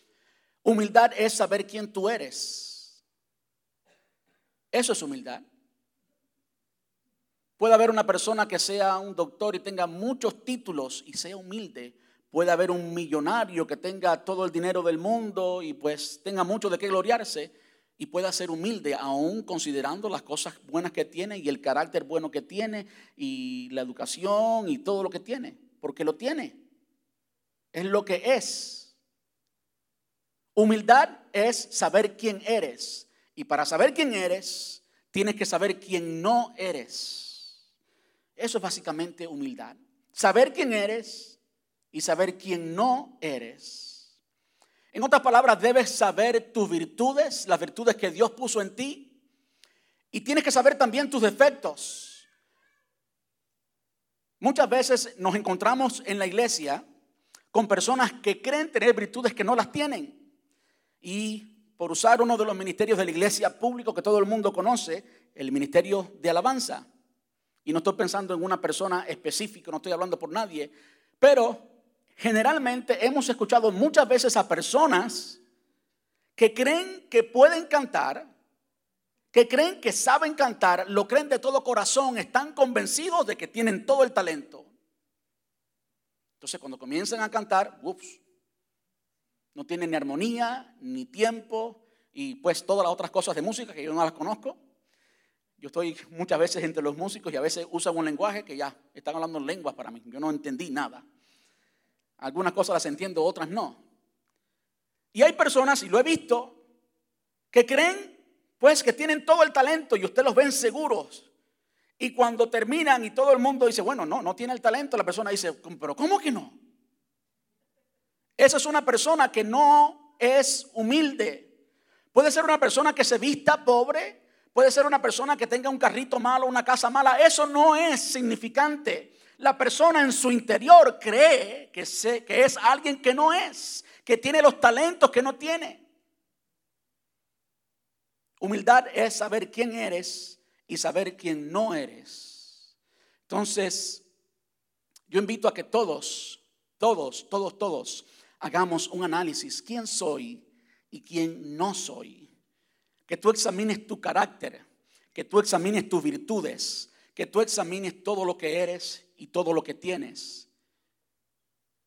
Humildad es saber quién tú eres. Eso es humildad. Puede haber una persona que sea un doctor y tenga muchos títulos y sea humilde. Puede haber un millonario que tenga todo el dinero del mundo y pues tenga mucho de qué gloriarse y pueda ser humilde, aún considerando las cosas buenas que tiene y el carácter bueno que tiene y la educación y todo lo que tiene porque lo tiene. Es lo que es. Humildad es saber quién eres. Y para saber quién eres, tienes que saber quién no eres. Eso es básicamente humildad. Saber quién eres y saber quién no eres. En otras palabras, debes saber tus virtudes, las virtudes que Dios puso en ti. Y tienes que saber también tus defectos. Muchas veces nos encontramos en la iglesia con personas que creen tener virtudes que no las tienen. Y por usar uno de los ministerios de la iglesia público que todo el mundo conoce, el ministerio de alabanza. Y no estoy pensando en una persona específica, no estoy hablando por nadie, pero generalmente hemos escuchado muchas veces a personas que creen que pueden cantar, que creen que saben cantar, lo creen de todo corazón, están convencidos de que tienen todo el talento. Entonces cuando comienzan a cantar, ups, no tienen ni armonía, ni tiempo, y pues todas las otras cosas de música que yo no las conozco. Yo estoy muchas veces entre los músicos y a veces usan un lenguaje que ya están hablando en lenguas para mí. Yo no entendí nada. Algunas cosas las entiendo, otras no. Y hay personas, y lo he visto, que creen pues que tienen todo el talento y usted los ven seguros. Y cuando terminan y todo el mundo dice, bueno, no, no tiene el talento, la persona dice, pero ¿cómo que no? Esa es una persona que no es humilde. Puede ser una persona que se vista pobre, puede ser una persona que tenga un carrito malo, una casa mala. Eso no es significante la persona en su interior cree que, es alguien que no es, que tiene los talentos que no tiene. Humildad es saber quién eres y saber quién no eres. Entonces, yo invito a que todos, todos, todos, todos hagamos un análisis. ¿Quién soy y quién no soy? Que tú examines tu carácter, que tú examines tus virtudes, que tú examines todo lo que eres y todo lo que tienes.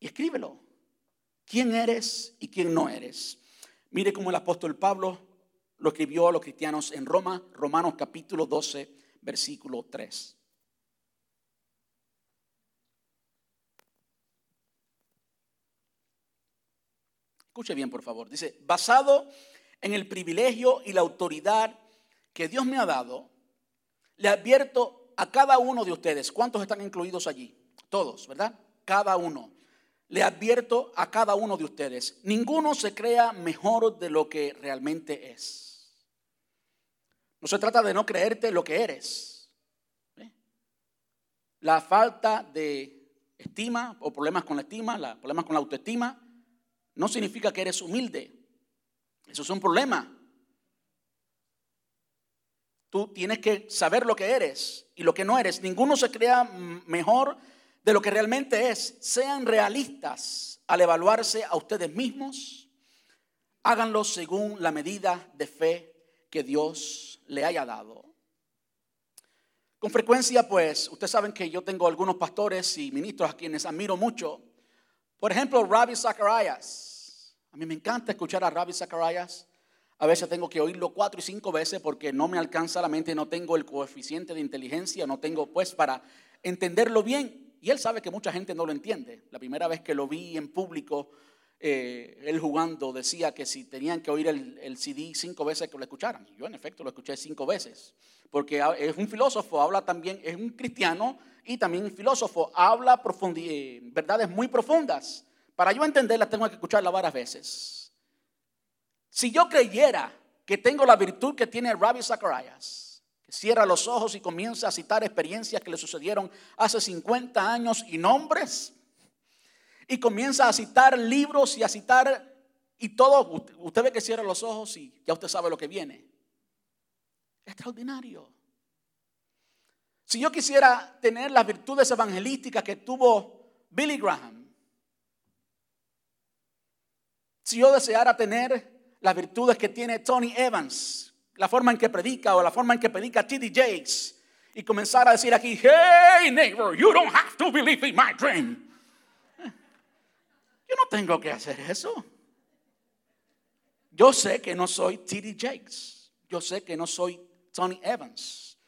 Y escríbelo. ¿Quién eres y quién no eres? Mire cómo el apóstol Pablo lo escribió a los cristianos en Roma, Romanos capítulo 12, versículo 3. Escuche bien, por favor. Dice, basado en el privilegio y la autoridad que Dios me ha dado, le advierto a cada uno de ustedes, ¿cuántos están incluidos allí? Todos, ¿verdad? Cada uno. Le advierto a cada uno de ustedes, ninguno se crea mejor de lo que realmente es. No se trata de no creerte lo que eres. ¿eh? La falta de estima o problemas con la estima, la, problemas con la autoestima, no significa que eres humilde. Eso es un problema. Tú tienes que saber lo que eres y lo que no eres. Ninguno se crea mejor de lo que realmente es. Sean realistas al evaluarse a ustedes mismos. Háganlo según la medida de fe que Dios le haya dado. Con frecuencia, pues, ustedes saben que yo tengo algunos pastores y ministros a quienes admiro mucho. Por ejemplo, Rabbi Zacharias. A mí me encanta escuchar a Rabbi Zacharias. A veces tengo que oírlo cuatro y cinco veces porque no me alcanza la mente, no tengo el coeficiente de inteligencia, no tengo pues para entenderlo bien. Y él sabe que mucha gente no lo entiende. La primera vez que lo vi en público, eh, él jugando, decía que si tenían que oír el, CD cinco veces que lo escucharan. Yo en efecto lo escuché cinco veces. Porque es un filósofo, habla también, es un cristiano y también un filósofo, habla eh, verdades muy profundas. Para yo entenderlas tengo que escucharla varias veces. Si yo creyera que tengo la virtud que tiene Rabbi Zacharias, que cierra los ojos y comienza a citar experiencias que le sucedieron hace 50 años y nombres, y comienza a citar libros y a citar y todo, usted ve que cierra los ojos y ya usted sabe lo que viene. Extraordinario. Si yo quisiera tener las virtudes evangelísticas que tuvo Billy Graham, si yo deseara tener las virtudes que tiene Tony Evans, la forma en que predica o la forma en que predica T.D. Jakes y comenzar a decir aquí, hey neighbor, you don't have to believe in my dream. Yo no tengo que hacer eso. Yo sé que no soy T.D. Jakes. Yo sé que no soy Tony Evans.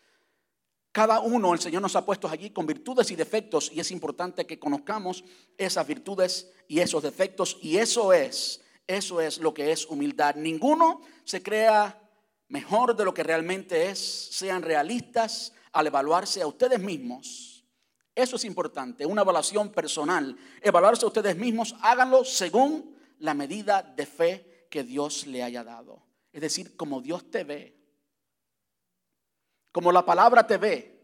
Cada uno, el Señor nos ha puesto allí con virtudes y defectos y es importante que conozcamos esas virtudes y esos defectos y eso es eso es lo que es humildad. Ninguno se crea mejor de lo que realmente es. Sean realistas al evaluarse a ustedes mismos. Eso es importante, una evaluación personal. Evaluarse a ustedes mismos, háganlo según la medida de fe que Dios le haya dado. Es decir, como Dios te ve, como la palabra te ve,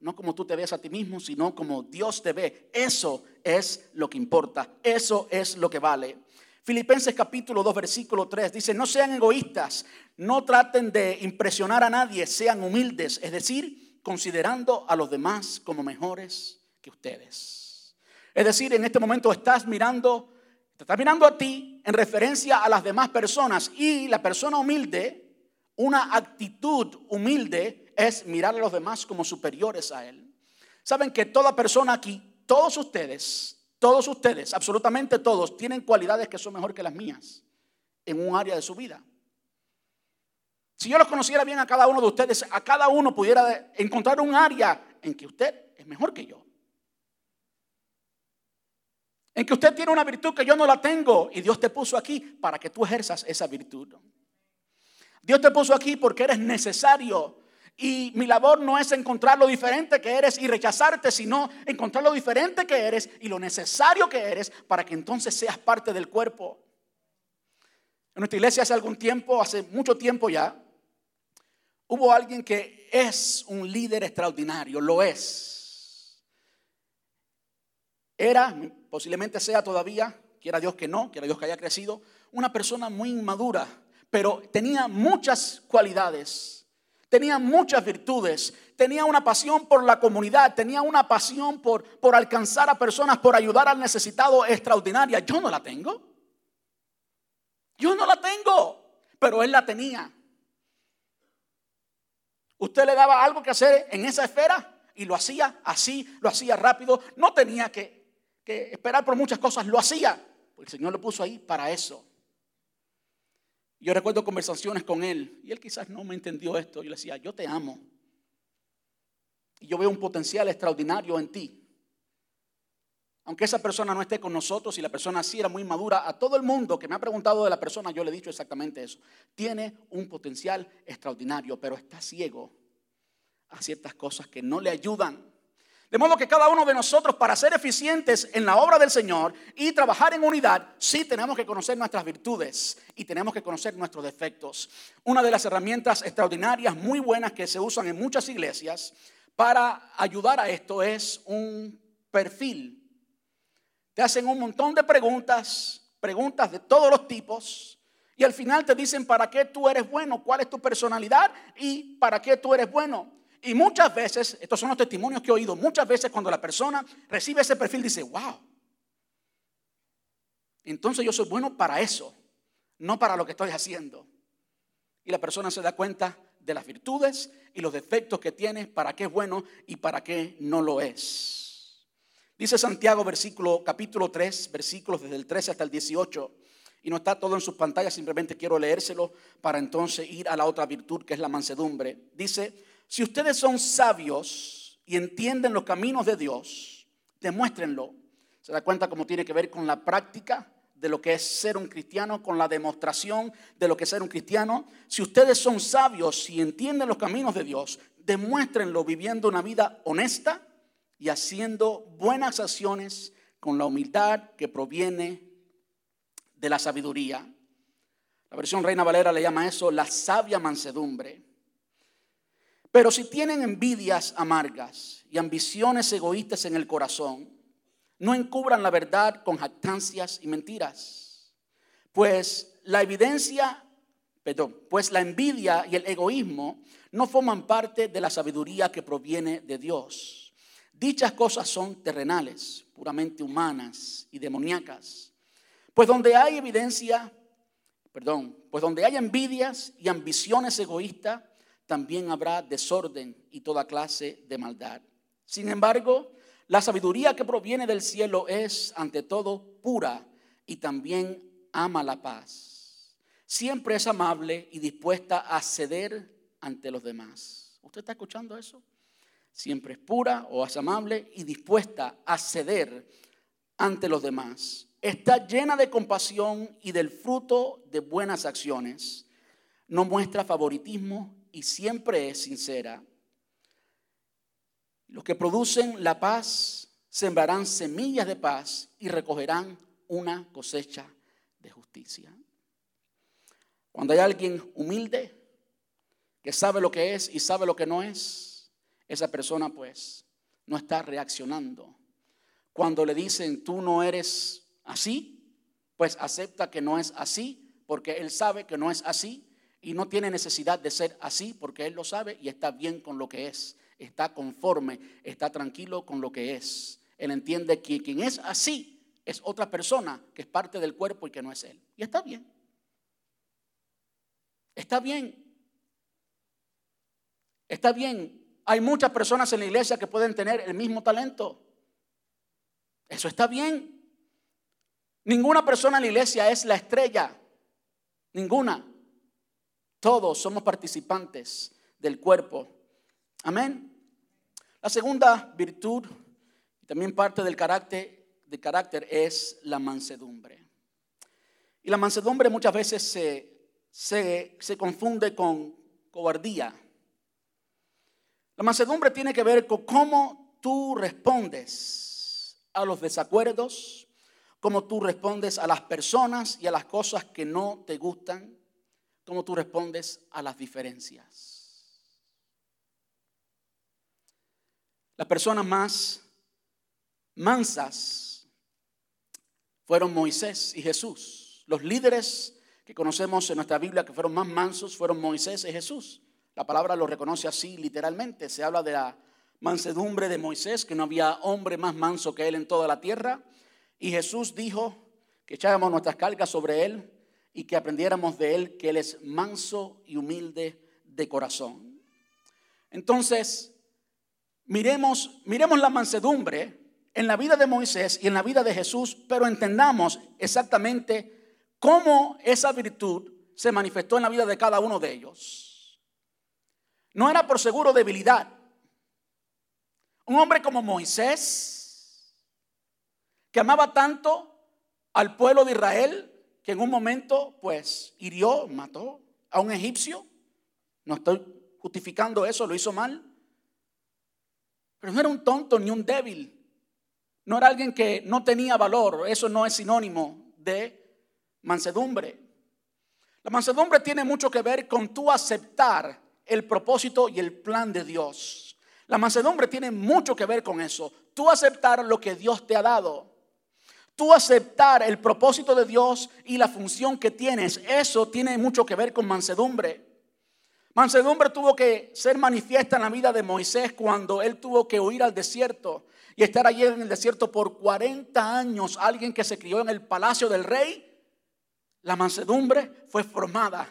no como tú te ves a ti mismo, sino como Dios te ve. Eso es lo que importa, eso es lo que vale. Filipenses capítulo 2, versículo 3 dice, no sean egoístas, no traten de impresionar a nadie, sean humildes, es decir, considerando a los demás como mejores que ustedes. Es decir, en este momento estás mirando, te estás mirando a ti en referencia a las demás personas y la persona humilde, una actitud humilde es mirar a los demás como superiores a Él. Saben que toda persona aquí, todos ustedes, todos ustedes, absolutamente todos, tienen cualidades que son mejor que las mías en un área de su vida. Si yo los conociera bien a cada uno de ustedes, a cada uno pudiera encontrar un área en que usted es mejor que yo. En que usted tiene una virtud que yo no la tengo y Dios te puso aquí para que tú ejerzas esa virtud. Dios te puso aquí porque eres necesario y mi labor no es encontrar lo diferente que eres y rechazarte, sino encontrar lo diferente que eres y lo necesario que eres para que entonces seas parte del cuerpo. En nuestra iglesia hace algún tiempo, hace mucho tiempo ya, hubo alguien que es un líder extraordinario, lo es. Era, posiblemente sea todavía, quiera Dios que no, quiera Dios que haya crecido, una persona muy inmadura, pero tenía muchas cualidades tenía muchas virtudes, tenía una pasión por la comunidad, tenía una pasión por, por alcanzar a personas, por ayudar al necesitado extraordinaria. Yo no la tengo. Yo no la tengo, pero él la tenía. Usted le daba algo que hacer en esa esfera y lo hacía así, lo hacía rápido, no tenía que, que esperar por muchas cosas, lo hacía, el Señor lo puso ahí para eso. Yo recuerdo conversaciones con él y él quizás no me entendió esto. Yo le decía, yo te amo. Y yo veo un potencial extraordinario en ti. Aunque esa persona no esté con nosotros y la persona sí era muy madura, a todo el mundo que me ha preguntado de la persona yo le he dicho exactamente eso. Tiene un potencial extraordinario, pero está ciego a ciertas cosas que no le ayudan de modo que cada uno de nosotros, para ser eficientes en la obra del Señor y trabajar en unidad, sí tenemos que conocer nuestras virtudes y tenemos que conocer nuestros defectos. Una de las herramientas extraordinarias, muy buenas que se usan en muchas iglesias para ayudar a esto es un perfil. Te hacen un montón de preguntas, preguntas de todos los tipos, y al final te dicen para qué tú eres bueno, cuál es tu personalidad y para qué tú eres bueno. Y muchas veces, estos son los testimonios que he oído, muchas veces cuando la persona recibe ese perfil dice, wow, entonces yo soy bueno para eso, no para lo que estoy haciendo. Y la persona se da cuenta de las virtudes y los defectos que tiene, para qué es bueno y para qué no lo es. Dice Santiago, versículo, capítulo 3, versículos desde el 13 hasta el 18. Y no está todo en sus pantallas, simplemente quiero leérselo para entonces ir a la otra virtud que es la mansedumbre. Dice, si ustedes son sabios y entienden los caminos de Dios, demuéstrenlo. Se da cuenta cómo tiene que ver con la práctica de lo que es ser un cristiano, con la demostración de lo que es ser un cristiano. Si ustedes son sabios y entienden los caminos de Dios, demuéstrenlo viviendo una vida honesta y haciendo buenas acciones con la humildad que proviene de la sabiduría. La versión Reina Valera le llama eso la sabia mansedumbre. Pero si tienen envidias amargas y ambiciones egoístas en el corazón, no encubran la verdad con jactancias y mentiras. Pues la evidencia, perdón, pues la envidia y el egoísmo no forman parte de la sabiduría que proviene de Dios. Dichas cosas son terrenales, puramente humanas y demoníacas. Pues donde hay evidencia, perdón, pues donde hay envidias y ambiciones egoístas, también habrá desorden y toda clase de maldad. Sin embargo, la sabiduría que proviene del cielo es, ante todo, pura y también ama la paz. Siempre es amable y dispuesta a ceder ante los demás. ¿Usted está escuchando eso? Siempre es pura o es amable y dispuesta a ceder ante los demás. Está llena de compasión y del fruto de buenas acciones. No muestra favoritismo y siempre es sincera. Los que producen la paz sembrarán semillas de paz y recogerán una cosecha de justicia. Cuando hay alguien humilde, que sabe lo que es y sabe lo que no es, esa persona pues no está reaccionando. Cuando le dicen, tú no eres así, pues acepta que no es así, porque él sabe que no es así y no tiene necesidad de ser así, porque él lo sabe y está bien con lo que es, está conforme, está tranquilo con lo que es. Él entiende que quien es así es otra persona que es parte del cuerpo y que no es él. Y está bien. Está bien. Está bien. Hay muchas personas en la iglesia que pueden tener el mismo talento. Eso está bien. Ninguna persona en la iglesia es la estrella. Ninguna. Todos somos participantes del cuerpo. Amén. La segunda virtud, también parte del carácter, de carácter, es la mansedumbre. Y la mansedumbre muchas veces se, se, se confunde con cobardía. La mansedumbre tiene que ver con cómo tú respondes a los desacuerdos, cómo tú respondes a las personas y a las cosas que no te gustan, cómo tú respondes a las diferencias. Las personas más mansas fueron Moisés y Jesús. Los líderes que conocemos en nuestra Biblia que fueron más mansos fueron Moisés y Jesús. La palabra lo reconoce así literalmente. Se habla de la mansedumbre de Moisés, que no había hombre más manso que él en toda la tierra. Y Jesús dijo que echáramos nuestras cargas sobre él y que aprendiéramos de él que él es manso y humilde de corazón. Entonces, miremos, miremos la mansedumbre en la vida de Moisés y en la vida de Jesús, pero entendamos exactamente cómo esa virtud se manifestó en la vida de cada uno de ellos. No era por seguro debilidad. Un hombre como Moisés, que amaba tanto al pueblo de Israel, que en un momento pues hirió, mató a un egipcio. No estoy justificando eso, lo hizo mal. Pero no era un tonto ni un débil. No era alguien que no tenía valor. Eso no es sinónimo de mansedumbre. La mansedumbre tiene mucho que ver con tú aceptar el propósito y el plan de Dios. La mansedumbre tiene mucho que ver con eso. Tú aceptar lo que Dios te ha dado. Tú aceptar el propósito de Dios y la función que tienes. Eso tiene mucho que ver con mansedumbre. Mansedumbre tuvo que ser manifiesta en la vida de Moisés cuando él tuvo que huir al desierto y estar allí en el desierto por 40 años. Alguien que se crió en el palacio del rey. La mansedumbre fue formada.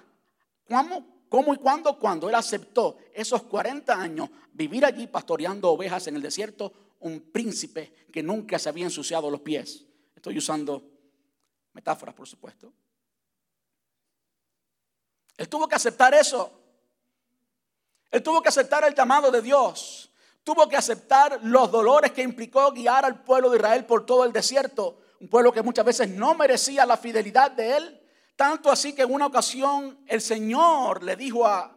¿Cómo? ¿Cómo y cuándo? Cuando él aceptó esos 40 años vivir allí pastoreando ovejas en el desierto, un príncipe que nunca se había ensuciado los pies. Estoy usando metáforas, por supuesto. Él tuvo que aceptar eso. Él tuvo que aceptar el llamado de Dios. Tuvo que aceptar los dolores que implicó guiar al pueblo de Israel por todo el desierto. Un pueblo que muchas veces no merecía la fidelidad de él. Tanto así que en una ocasión el Señor le dijo a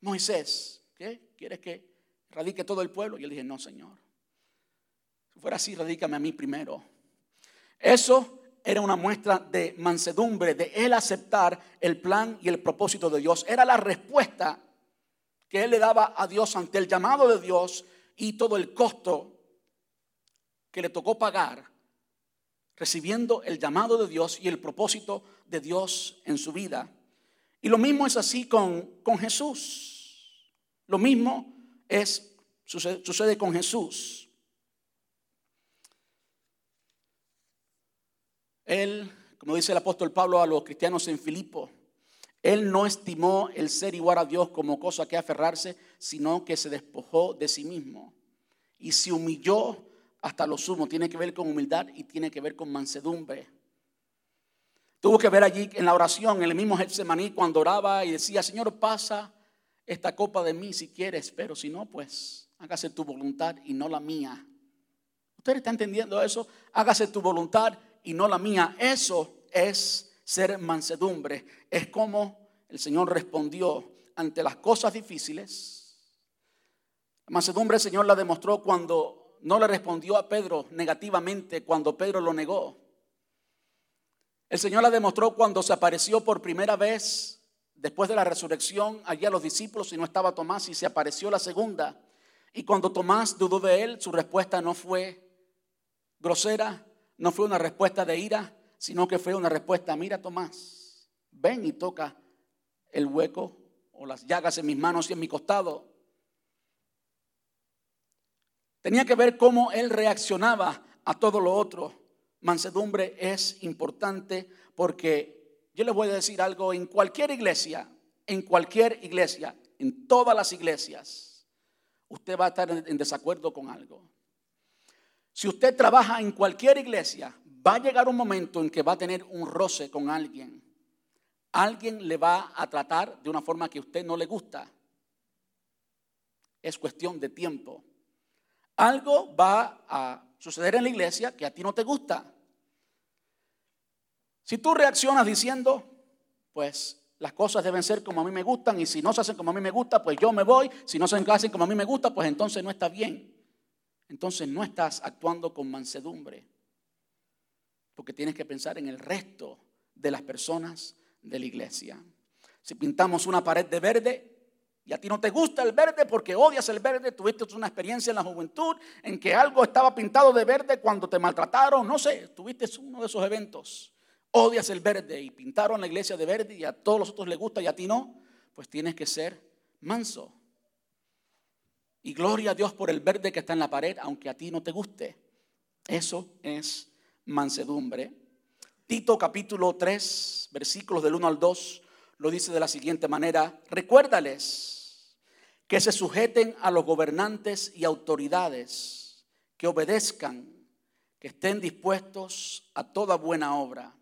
Moisés. ¿Quieres que radique todo el pueblo? Y él dije, no, Señor. Si fuera así, radícame a mí primero. Eso era una muestra de mansedumbre, de él aceptar el plan y el propósito de Dios. Era la respuesta que él le daba a Dios ante el llamado de Dios y todo el costo que le tocó pagar recibiendo el llamado de Dios y el propósito de Dios en su vida. Y lo mismo es así con, con Jesús. Lo mismo es, sucede, sucede con Jesús. Él, como dice el apóstol Pablo a los cristianos en Filipo, él no estimó el ser igual a Dios como cosa que aferrarse, sino que se despojó de sí mismo y se humilló hasta lo sumo. Tiene que ver con humildad y tiene que ver con mansedumbre. Tuvo que ver allí en la oración, en el mismo Getsemaní, cuando oraba y decía, Señor, pasa esta copa de mí si quieres, pero si no, pues hágase tu voluntad y no la mía. ¿Usted está entendiendo eso? Hágase tu voluntad y no la mía. Eso es ser mansedumbre. Es como el Señor respondió ante las cosas difíciles. La mansedumbre el Señor la demostró cuando no le respondió a Pedro negativamente, cuando Pedro lo negó. El Señor la demostró cuando se apareció por primera vez después de la resurrección allí a los discípulos y no estaba Tomás y se apareció la segunda. Y cuando Tomás dudó de él, su respuesta no fue grosera, no fue una respuesta de ira, sino que fue una respuesta, mira Tomás, ven y toca el hueco o las llagas en mis manos y en mi costado. Tenía que ver cómo él reaccionaba a todo lo otro. Mansedumbre es importante porque yo les voy a decir algo, en cualquier iglesia, en cualquier iglesia, en todas las iglesias, usted va a estar en desacuerdo con algo. Si usted trabaja en cualquier iglesia, va a llegar un momento en que va a tener un roce con alguien. Alguien le va a tratar de una forma que a usted no le gusta. Es cuestión de tiempo. Algo va a suceder en la iglesia que a ti no te gusta. Si tú reaccionas diciendo, pues las cosas deben ser como a mí me gustan y si no se hacen como a mí me gusta, pues yo me voy. Si no se hacen como a mí me gusta, pues entonces no está bien. Entonces no estás actuando con mansedumbre. Porque tienes que pensar en el resto de las personas de la iglesia. Si pintamos una pared de verde, y a ti no te gusta el verde porque odias el verde, tuviste una experiencia en la juventud en que algo estaba pintado de verde cuando te maltrataron, no sé, tuviste uno de esos eventos. Odias el verde y pintaron la iglesia de verde y a todos los otros les gusta y a ti no, pues tienes que ser manso. Y gloria a Dios por el verde que está en la pared, aunque a ti no te guste. Eso es mansedumbre. Tito capítulo 3, versículos del 1 al 2, lo dice de la siguiente manera, recuérdales que se sujeten a los gobernantes y autoridades, que obedezcan, que estén dispuestos a toda buena obra,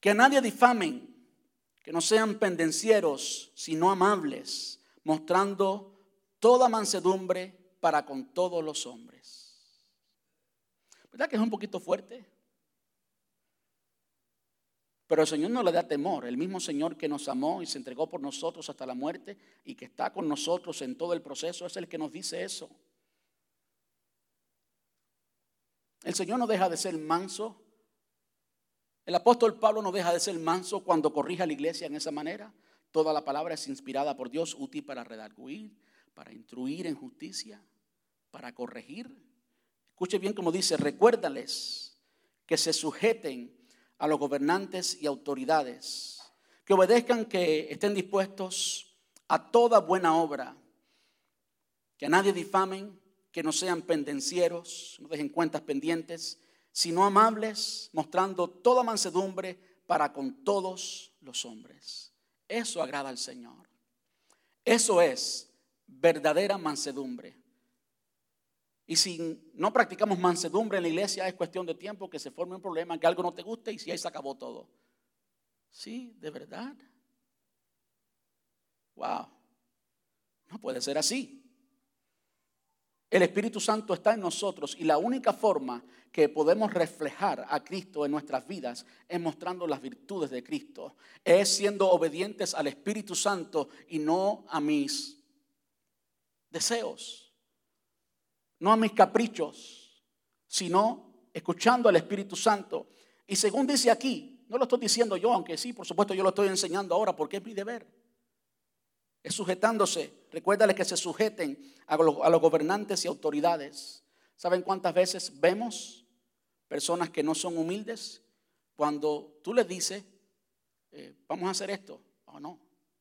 que a nadie difamen, que no sean pendencieros, sino amables, mostrando toda mansedumbre para con todos los hombres. ¿Verdad que es un poquito fuerte? Pero el Señor no le da temor. El mismo Señor que nos amó y se entregó por nosotros hasta la muerte y que está con nosotros en todo el proceso es el que nos dice eso. El Señor no deja de ser manso. El apóstol Pablo no deja de ser manso cuando corrige a la iglesia en esa manera. Toda la palabra es inspirada por Dios, útil para redarguir, para instruir en justicia, para corregir. Escuche bien como dice, recuérdales que se sujeten a los gobernantes y autoridades, que obedezcan, que estén dispuestos a toda buena obra, que a nadie difamen, que no sean pendencieros, no dejen cuentas pendientes, sino amables, mostrando toda mansedumbre para con todos los hombres. Eso agrada al Señor. Eso es verdadera mansedumbre. Y si no practicamos mansedumbre en la iglesia, es cuestión de tiempo que se forme un problema, que algo no te guste y si ahí se acabó todo. Sí, de verdad. Wow. No puede ser así. El Espíritu Santo está en nosotros y la única forma que podemos reflejar a Cristo en nuestras vidas es mostrando las virtudes de Cristo. Es siendo obedientes al Espíritu Santo y no a mis deseos, no a mis caprichos, sino escuchando al Espíritu Santo. Y según dice aquí, no lo estoy diciendo yo, aunque sí, por supuesto yo lo estoy enseñando ahora porque es mi deber. Es sujetándose. Recuérdale que se sujeten a los, gobernantes y autoridades. ¿Saben cuántas veces vemos personas que no son humildes? Cuando tú les dices, eh, vamos a hacer esto. Oh, no,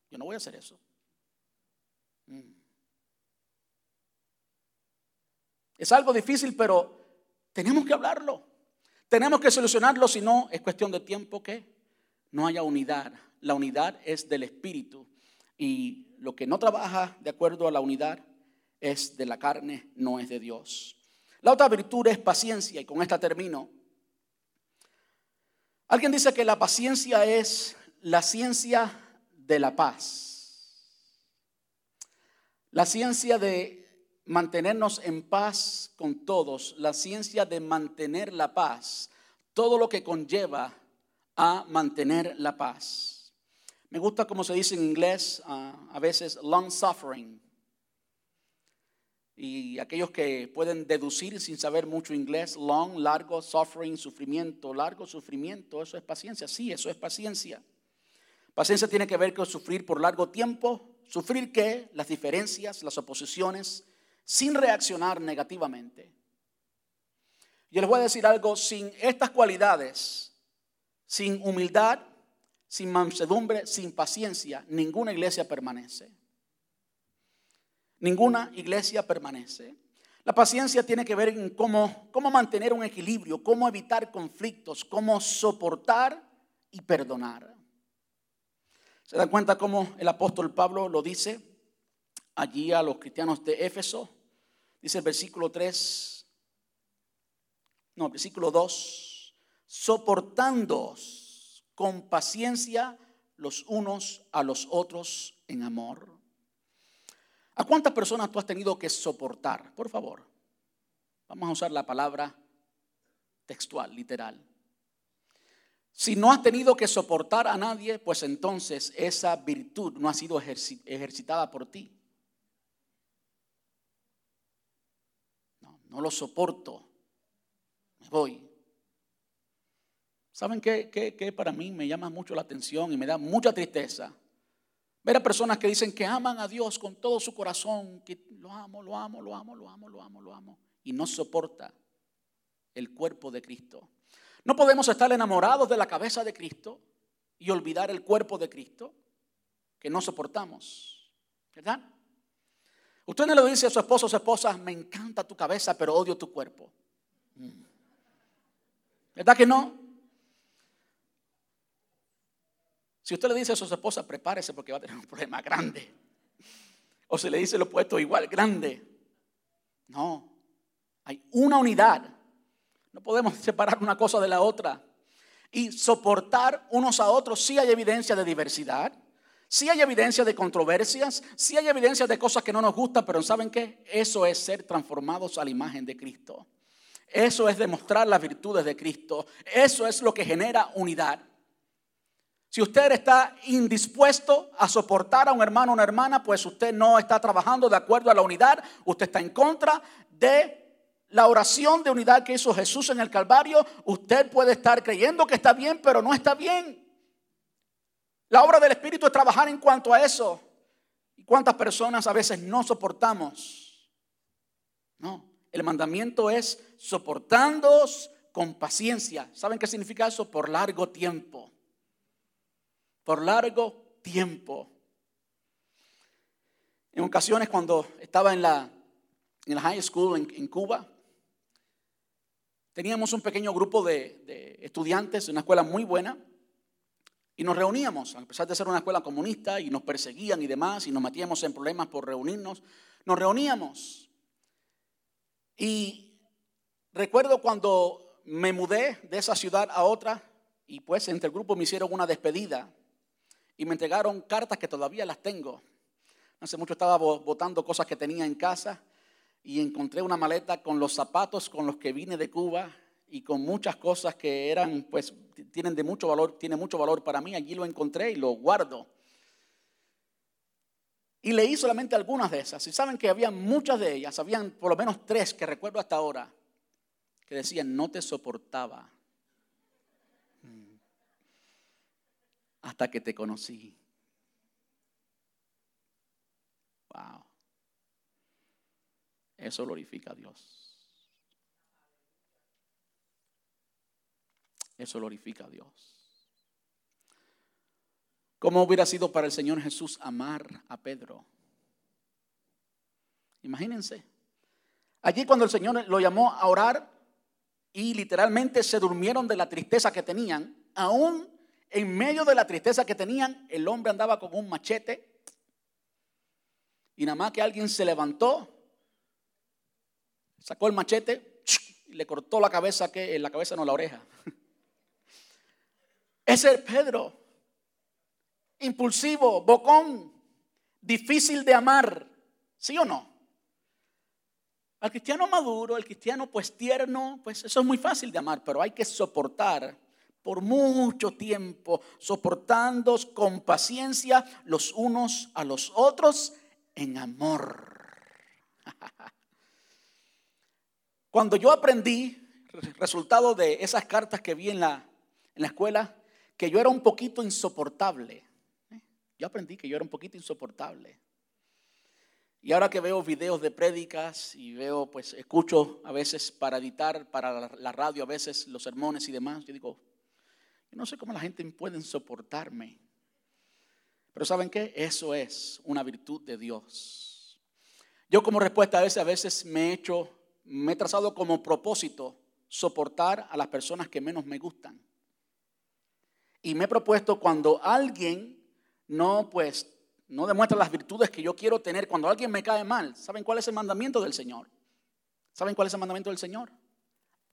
yo no voy a hacer eso. Mm. Es algo difícil, pero tenemos que hablarlo. Tenemos que solucionarlo, si no, es cuestión de tiempo que no haya unidad. La unidad es del Espíritu y lo que no trabaja de acuerdo a la unidad es de la carne, no es de Dios. La otra virtud es paciencia y con esta termino. Alguien dice que la paciencia es la ciencia de la paz. La ciencia de mantenernos en paz con todos, la ciencia de mantener la paz, todo lo que conlleva a mantener la paz. Me gusta como se dice en inglés, ah, a veces long suffering. y aquellos que pueden deducir sin saber mucho inglés, long, largo, suffering, sufrimiento, largo sufrimiento, eso es paciencia, sí, eso es paciencia. Paciencia tiene que ver con sufrir por largo tiempo, sufrir qué, las diferencias, las oposiciones, sin reaccionar negativamente. Yo les voy a decir algo, sin estas cualidades, sin humildad, sin mansedumbre, sin paciencia, ninguna iglesia permanece. Ninguna iglesia permanece. La paciencia tiene que ver en cómo, cómo mantener un equilibrio, cómo evitar conflictos, cómo soportar y perdonar. ¿Se dan cuenta cómo el apóstol Pablo lo dice allí a los cristianos de Éfeso? Dice el versículo 3, no, versículo 2, soportando con paciencia los unos a los otros en amor. ¿A cuántas personas tú has tenido que soportar? Por favor, vamos a usar la palabra textual, literal. Si no has tenido que soportar a nadie, pues entonces esa virtud no ha sido ejercitada por ti. No, lo soporto. Me voy. ¿Saben qué, qué, para mí me llama mucho la atención y me da mucha tristeza? Ver a personas que dicen que aman a Dios con todo su corazón, que lo amo, lo amo, lo amo, lo amo, lo amo, lo amo, y no soporta el cuerpo de Cristo. No podemos estar enamorados de la cabeza de Cristo y olvidar el cuerpo de Cristo que no soportamos. ¿Verdad? Usted no le dice a su esposo o su esposa, me encanta tu cabeza, pero odio tu cuerpo. Mm. ¿Verdad que no? Si usted le dice a su esposa, prepárese porque va a tener un problema grande. O se le dice lo opuesto, igual grande. No, hay una unidad. No podemos separar una cosa de la otra. Y soportar unos a otros. Si hay evidencia de diversidad. Si hay evidencia de controversias. Si hay evidencia de cosas que no nos gustan. Pero ¿saben qué? Eso es ser transformados a la imagen de Cristo. Eso es demostrar las virtudes de Cristo. Eso es lo que genera unidad. Si usted está indispuesto a soportar a un hermano o una hermana, pues usted no está trabajando de acuerdo a la unidad, usted está en contra de la oración de unidad que hizo Jesús en el Calvario. Usted puede estar creyendo que está bien, pero no está bien. La obra del Espíritu es trabajar en cuanto a eso. ¿Y cuántas personas a veces no soportamos? No, el mandamiento es soportando con paciencia. ¿Saben qué significa eso? Por largo tiempo por largo tiempo. En ocasiones cuando estaba en la, en la high school en, Cuba, teníamos un pequeño grupo de, de estudiantes una escuela muy buena y nos reuníamos, a pesar de ser una escuela comunista y nos perseguían y demás y nos metíamos en problemas por reunirnos, nos reuníamos. Y recuerdo cuando me mudé de esa ciudad a otra y pues entre el grupo me hicieron una despedida y me entregaron cartas que todavía las tengo. Hace mucho estaba botando cosas que tenía en casa y encontré una maleta con los zapatos con los que vine de Cuba y con muchas cosas que eran, pues, tienen de mucho valor, tiene mucho valor para mí. Allí lo encontré y lo guardo. Y leí solamente algunas de esas. Y saben que había muchas de ellas, habían por lo menos tres que recuerdo hasta ahora, que decían, no te soportaba hasta que te conocí. Wow. Eso glorifica a Dios. Eso glorifica a Dios. ¿Cómo hubiera sido para el Señor Jesús amar a Pedro? Imagínense. Allí cuando el Señor lo llamó a orar y literalmente se durmieron de la tristeza que tenían, aún en medio de la tristeza que tenían, el hombre andaba con un machete. Y nada más que alguien se levantó, sacó el machete y le cortó la cabeza, que la cabeza no la oreja. Ese es Pedro, impulsivo, bocón, difícil de amar, ¿sí o no? Al cristiano maduro, el cristiano pues tierno, pues eso es muy fácil de amar, pero hay que soportar por mucho tiempo, soportando con paciencia los unos a los otros en amor. Cuando yo aprendí, resultado de esas cartas que vi en la, en la escuela, que yo era un poquito insoportable. Yo aprendí que yo era un poquito insoportable. Y ahora que veo videos de prédicas y veo, pues escucho a veces para editar, para la radio a veces los sermones y demás, yo digo, yo no sé cómo la gente puede soportarme. Pero ¿saben qué? Eso es una virtud de Dios. Yo como respuesta a veces, a veces me he hecho, me he trazado como propósito soportar a las personas que menos me gustan. Y me he propuesto cuando alguien no, pues, no demuestra las virtudes que yo quiero tener, cuando alguien me cae mal, ¿saben cuál es el mandamiento del Señor? ¿Saben cuál es el mandamiento del Señor?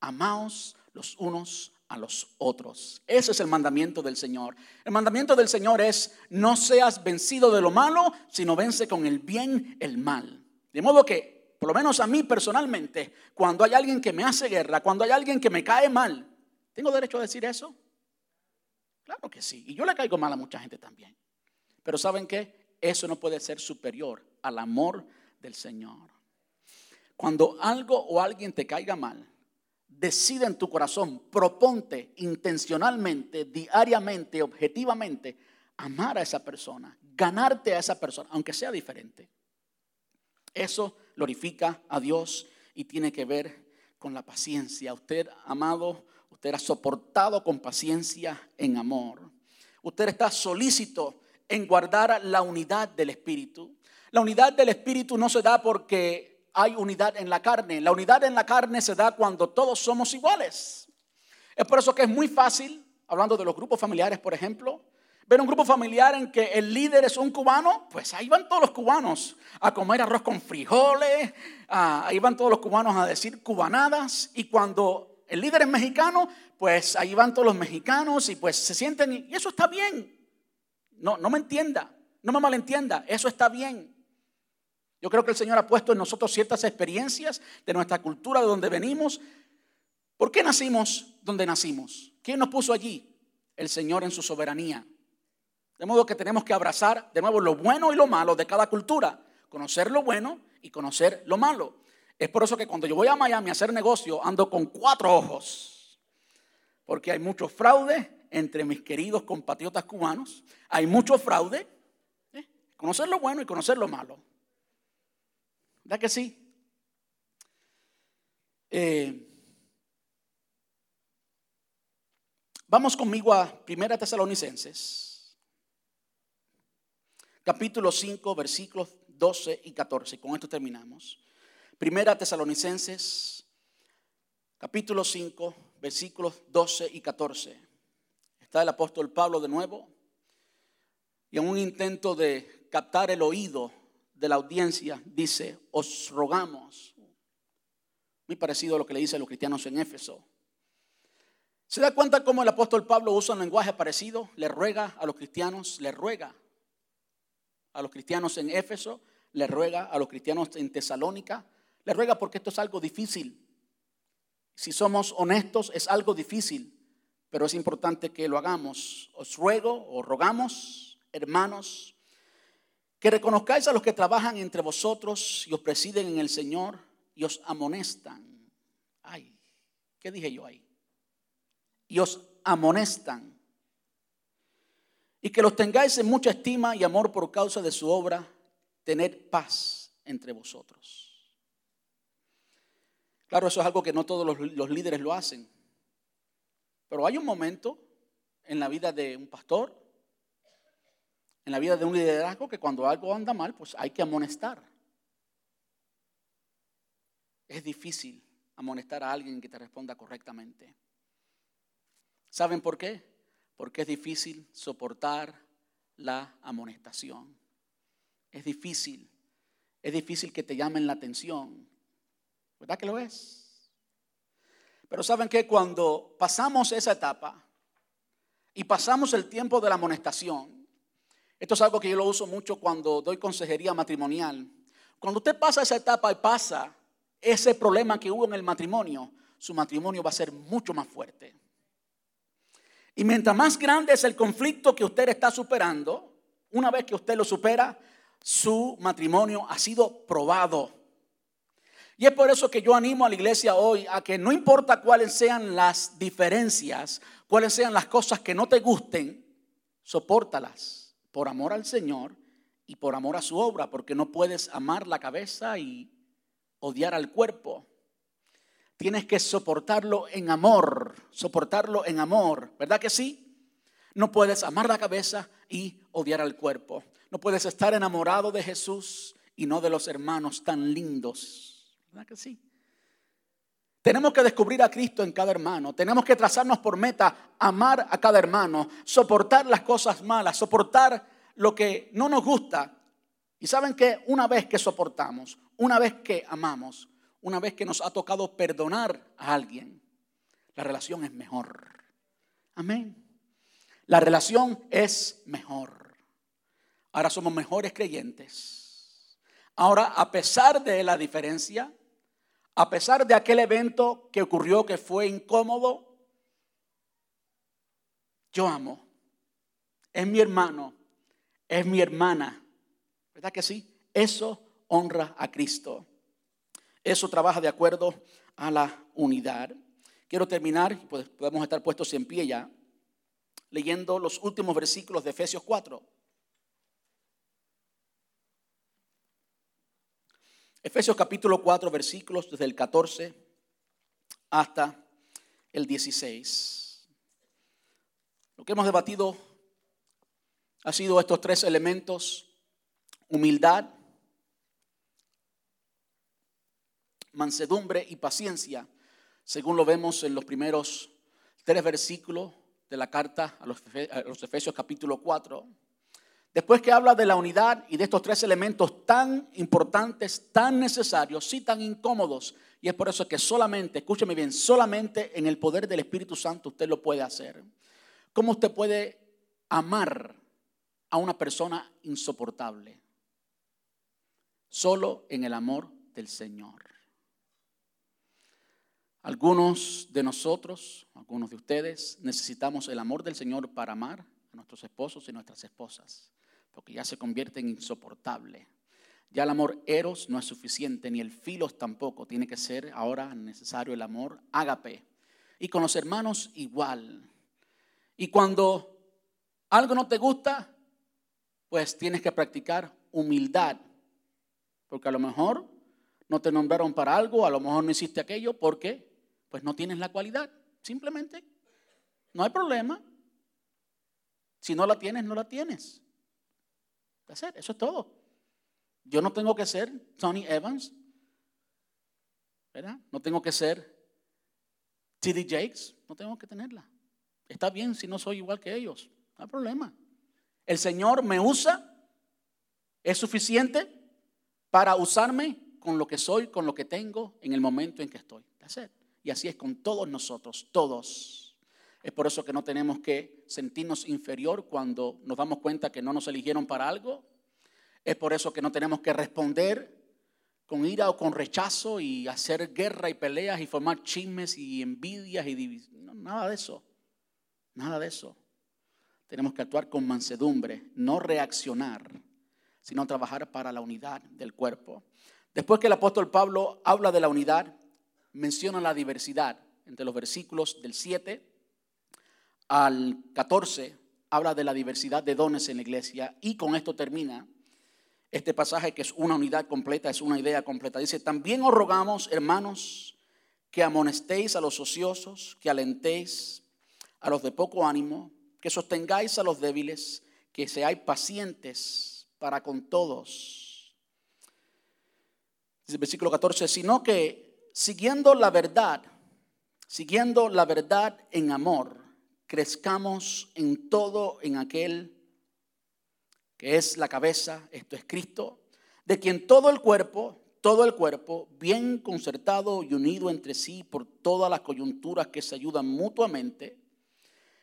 Amaos los unos a los otros. Ese es el mandamiento del Señor. El mandamiento del Señor es, no seas vencido de lo malo, sino vence con el bien el mal. De modo que, por lo menos a mí personalmente, cuando hay alguien que me hace guerra, cuando hay alguien que me cae mal, ¿tengo derecho a decir eso? Claro que sí. Y yo le caigo mal a mucha gente también. Pero ¿saben qué? Eso no puede ser superior al amor del Señor. Cuando algo o alguien te caiga mal, decide en tu corazón, proponte intencionalmente, diariamente, objetivamente, amar a esa persona, ganarte a esa persona, aunque sea diferente. Eso glorifica a Dios y tiene que ver con la paciencia. Usted, amado, usted ha soportado con paciencia en amor. Usted está solícito en guardar la unidad del Espíritu. La unidad del Espíritu no se da porque hay unidad en la carne. La unidad en la carne se da cuando todos somos iguales. Es por eso que es muy fácil, hablando de los grupos familiares, por ejemplo, ver un grupo familiar en que el líder es un cubano, pues ahí van todos los cubanos a comer arroz con frijoles, ahí van todos los cubanos a decir cubanadas, y cuando el líder es mexicano, pues ahí van todos los mexicanos y pues se sienten, y eso está bien. No, no me entienda, no me malentienda, eso está bien. Yo creo que el Señor ha puesto en nosotros ciertas experiencias de nuestra cultura, de donde venimos. ¿Por qué nacimos donde nacimos? ¿Quién nos puso allí? El Señor en su soberanía. De modo que tenemos que abrazar de nuevo lo bueno y lo malo de cada cultura, conocer lo bueno y conocer lo malo. Es por eso que cuando yo voy a Miami a hacer negocio ando con cuatro ojos, porque hay mucho fraude entre mis queridos compatriotas cubanos, hay mucho fraude, ¿eh? conocer lo bueno y conocer lo malo. ¿Verdad que sí? Eh, vamos conmigo a Primera Tesalonicenses, capítulo 5, versículos 12 y 14. Con esto terminamos. Primera Tesalonicenses, capítulo 5, versículos 12 y 14. Está el apóstol Pablo de nuevo y en un intento de captar el oído de la audiencia dice, os rogamos. Muy parecido a lo que le dicen los cristianos en Éfeso. ¿Se da cuenta cómo el apóstol Pablo usa un lenguaje parecido? Le ruega a los cristianos, le ruega a los cristianos en Éfeso, le ruega a los cristianos en Tesalónica, le ruega porque esto es algo difícil. Si somos honestos, es algo difícil, pero es importante que lo hagamos. Os ruego o rogamos, hermanos, que reconozcáis a los que trabajan entre vosotros y os presiden en el Señor y os amonestan. Ay, ¿qué dije yo ahí? Y os amonestan. Y que los tengáis en mucha estima y amor por causa de su obra, tener paz entre vosotros. Claro, eso es algo que no todos los, líderes lo hacen. Pero hay un momento en la vida de un pastor, en la vida de un liderazgo que cuando algo anda mal, pues hay que amonestar. Es difícil amonestar a alguien que te responda correctamente. ¿Saben por qué? Porque es difícil soportar la amonestación. Es difícil. Es difícil que te llamen la atención. ¿Verdad que lo es? Pero ¿saben qué? Cuando pasamos esa etapa y pasamos el tiempo de la amonestación, esto es algo que yo lo uso mucho cuando doy consejería matrimonial. Cuando usted pasa esa etapa y pasa ese problema que hubo en el matrimonio, su matrimonio va a ser mucho más fuerte. Y mientras más grande es el conflicto que usted está superando, una vez que usted lo supera, su matrimonio ha sido probado. Y es por eso que yo animo a la iglesia hoy a que no importa cuáles sean las diferencias, cuáles sean las cosas que no te gusten, soportalas por amor al Señor y por amor a su obra, porque no puedes amar la cabeza y odiar al cuerpo. Tienes que soportarlo en amor, soportarlo en amor, ¿verdad que sí? No puedes amar la cabeza y odiar al cuerpo. No puedes estar enamorado de Jesús y no de los hermanos tan lindos, ¿verdad que sí? Tenemos que descubrir a Cristo en cada hermano. Tenemos que trazarnos por meta amar a cada hermano, soportar las cosas malas, soportar lo que no nos gusta. Y saben que una vez que soportamos, una vez que amamos, una vez que nos ha tocado perdonar a alguien, la relación es mejor. Amén. La relación es mejor. Ahora somos mejores creyentes. Ahora, a pesar de la diferencia, a pesar de aquel evento que ocurrió que fue incómodo, yo amo. Es mi hermano, es mi hermana. ¿Verdad que sí? Eso honra a Cristo. Eso trabaja de acuerdo a la unidad. Quiero terminar, pues podemos estar puestos en pie ya, leyendo los últimos versículos de Efesios 4. Efesios capítulo 4, versículos desde el 14 hasta el 16. Lo que hemos debatido ha sido estos tres elementos, humildad, mansedumbre y paciencia, según lo vemos en los primeros tres versículos de la carta a los, Efesios capítulo 4. Después que habla de la unidad y de estos tres elementos tan importantes, tan necesarios, sí tan incómodos, y es por eso que solamente, escúcheme bien, solamente en el poder del Espíritu Santo usted lo puede hacer. ¿Cómo usted puede amar a una persona insoportable? Solo en el amor del Señor. Algunos de nosotros, algunos de ustedes, necesitamos el amor del Señor para amar a nuestros esposos y nuestras esposas, porque ya se convierte en insoportable. Ya el amor eros no es suficiente, ni el filos tampoco. Tiene que ser ahora necesario el amor ágape. Y con los hermanos igual. Y cuando algo no te gusta, pues tienes que practicar humildad. Porque a lo mejor no te nombraron para algo, a lo mejor no hiciste aquello porque pues no tienes la cualidad, simplemente. No hay problema. Si no la tienes, no la tienes. Eso es todo. Yo no tengo que ser Tony Evans, ¿verdad? No tengo que ser T.D. Jakes, no tengo que tenerla. Está bien si no soy igual que ellos, no hay problema. El Señor me usa, es suficiente para usarme con lo que soy, con lo que tengo en el momento en que estoy. Y así es con todos nosotros, todos. Es por eso que no tenemos que sentirnos inferior cuando nos damos cuenta que no nos eligieron para algo. Es por eso que no tenemos que responder con ira o con rechazo y hacer guerra y peleas y formar chismes y envidias y divisiones. nada de eso. Nada de eso. Tenemos que actuar con mansedumbre, no reaccionar, sino trabajar para la unidad del cuerpo. Después que el apóstol Pablo habla de la unidad, menciona la diversidad. Entre los versículos del 7 al 14 habla de la diversidad de dones en la iglesia y con esto termina este pasaje que es una unidad completa, es una idea completa. Dice, también os rogamos, hermanos, que amonestéis a los ociosos, que alentéis a los de poco ánimo, que sostengáis a los débiles, que seáis pacientes para con todos. Dice el versículo 14, sino que siguiendo la verdad, siguiendo la verdad en amor, crezcamos en todo en aquel que es la cabeza, esto es Cristo, de quien todo el cuerpo, todo el cuerpo, bien concertado y unido entre sí por todas las coyunturas que se ayudan mutuamente,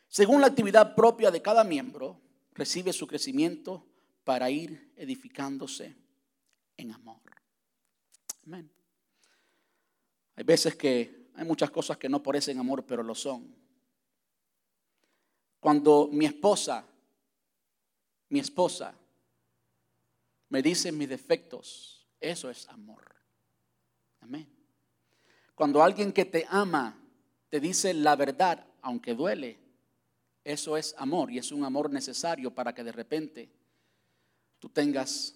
según la actividad propia de cada miembro, recibe su crecimiento para ir edificándose en amor. Amén. Hay veces que hay muchas cosas que no parecen amor, pero lo son. Cuando mi esposa, mi esposa, me dice mis defectos, eso es amor. Amén. Cuando alguien que te ama te dice la verdad, aunque duele, eso es amor y es un amor necesario para que de repente tú tengas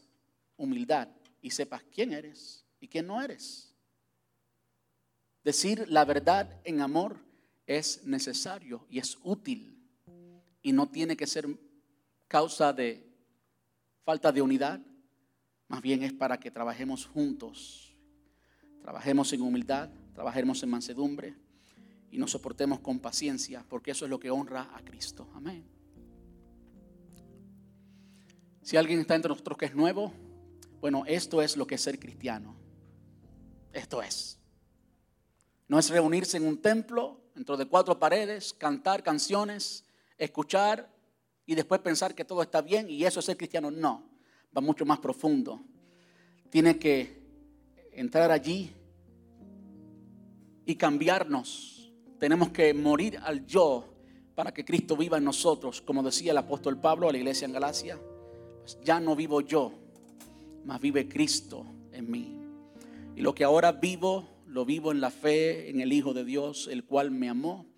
humildad y sepas quién eres y quién no eres. Decir la verdad en amor es necesario y es útil y no tiene que ser causa de falta de unidad, más bien es para que trabajemos juntos, trabajemos en humildad, trabajemos en mansedumbre y nos soportemos con paciencia, porque eso es lo que honra a Cristo. Amén. Si alguien está entre nosotros que es nuevo, bueno, esto es lo que es ser cristiano. Esto es. No es reunirse en un templo, dentro de cuatro paredes, cantar canciones, escuchar y después pensar que todo está bien y eso es ser cristiano. No, va mucho más profundo. Tiene que entrar allí y cambiarnos. Tenemos que morir al yo para que Cristo viva en nosotros, como decía el apóstol Pablo a la iglesia en Galacia. Pues ya no vivo yo, mas vive Cristo en mí. Y lo que ahora vivo, lo vivo en la fe en el Hijo de Dios, el cual me amó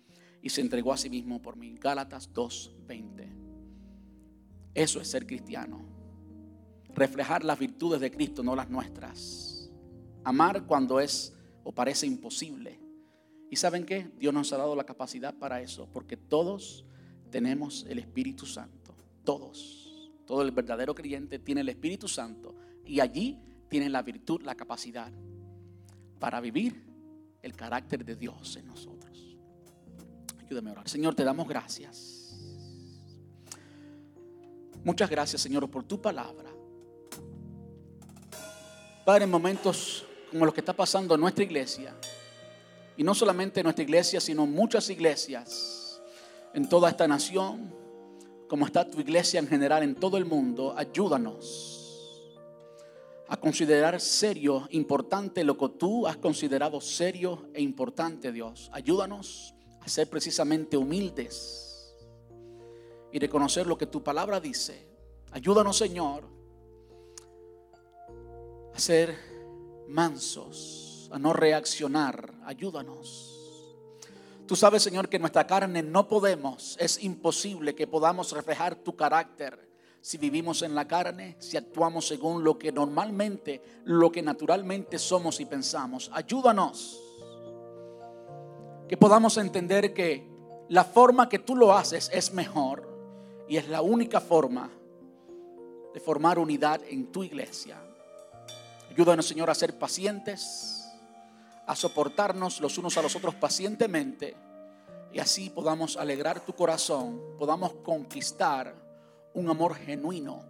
y se entregó a sí mismo por mí. Gálatas 2:20. Eso es ser cristiano. Reflejar las virtudes de Cristo, no las nuestras. Amar cuando es o parece imposible. ¿Y saben qué? Dios nos ha dado la capacidad para eso, porque todos tenemos el Espíritu Santo. Todos. Todo el verdadero creyente tiene el Espíritu Santo y allí tiene la virtud, la capacidad para vivir el carácter de Dios en nosotros. Ayúdame a orar. Señor, te damos gracias. Muchas gracias, Señor, por tu palabra. Padre, en momentos como los que está pasando en nuestra iglesia, y no solamente en nuestra iglesia, sino muchas iglesias en toda esta nación, como está tu iglesia en general en todo el mundo, ayúdanos a considerar serio, importante lo que tú has considerado serio e importante, Dios. Ayúdanos ser precisamente humildes y reconocer lo que tu palabra dice. Ayúdanos, Señor, a ser mansos, a no reaccionar. Ayúdanos. Tú sabes, Señor, que nuestra carne no podemos, es imposible que podamos reflejar tu carácter si vivimos en la carne, si actuamos según lo que normalmente, lo que naturalmente somos y pensamos. Ayúdanos que podamos entender que la forma que tú lo haces es mejor y es la única forma de formar unidad en tu iglesia. Ayúdanos, Señor, a ser pacientes, a soportarnos los unos a los otros pacientemente y así podamos alegrar tu corazón, podamos conquistar un amor genuino,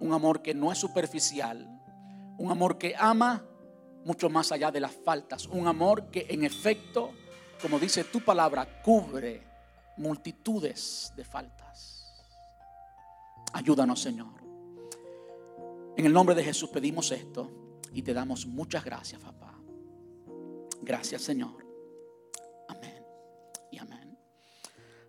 un amor que no es superficial, un amor que ama mucho más allá de las faltas, un amor que en efecto como dice tu palabra, cubre multitudes de faltas. Ayúdanos, Señor. En el nombre de Jesús pedimos esto y te damos muchas gracias, papá. Gracias, Señor.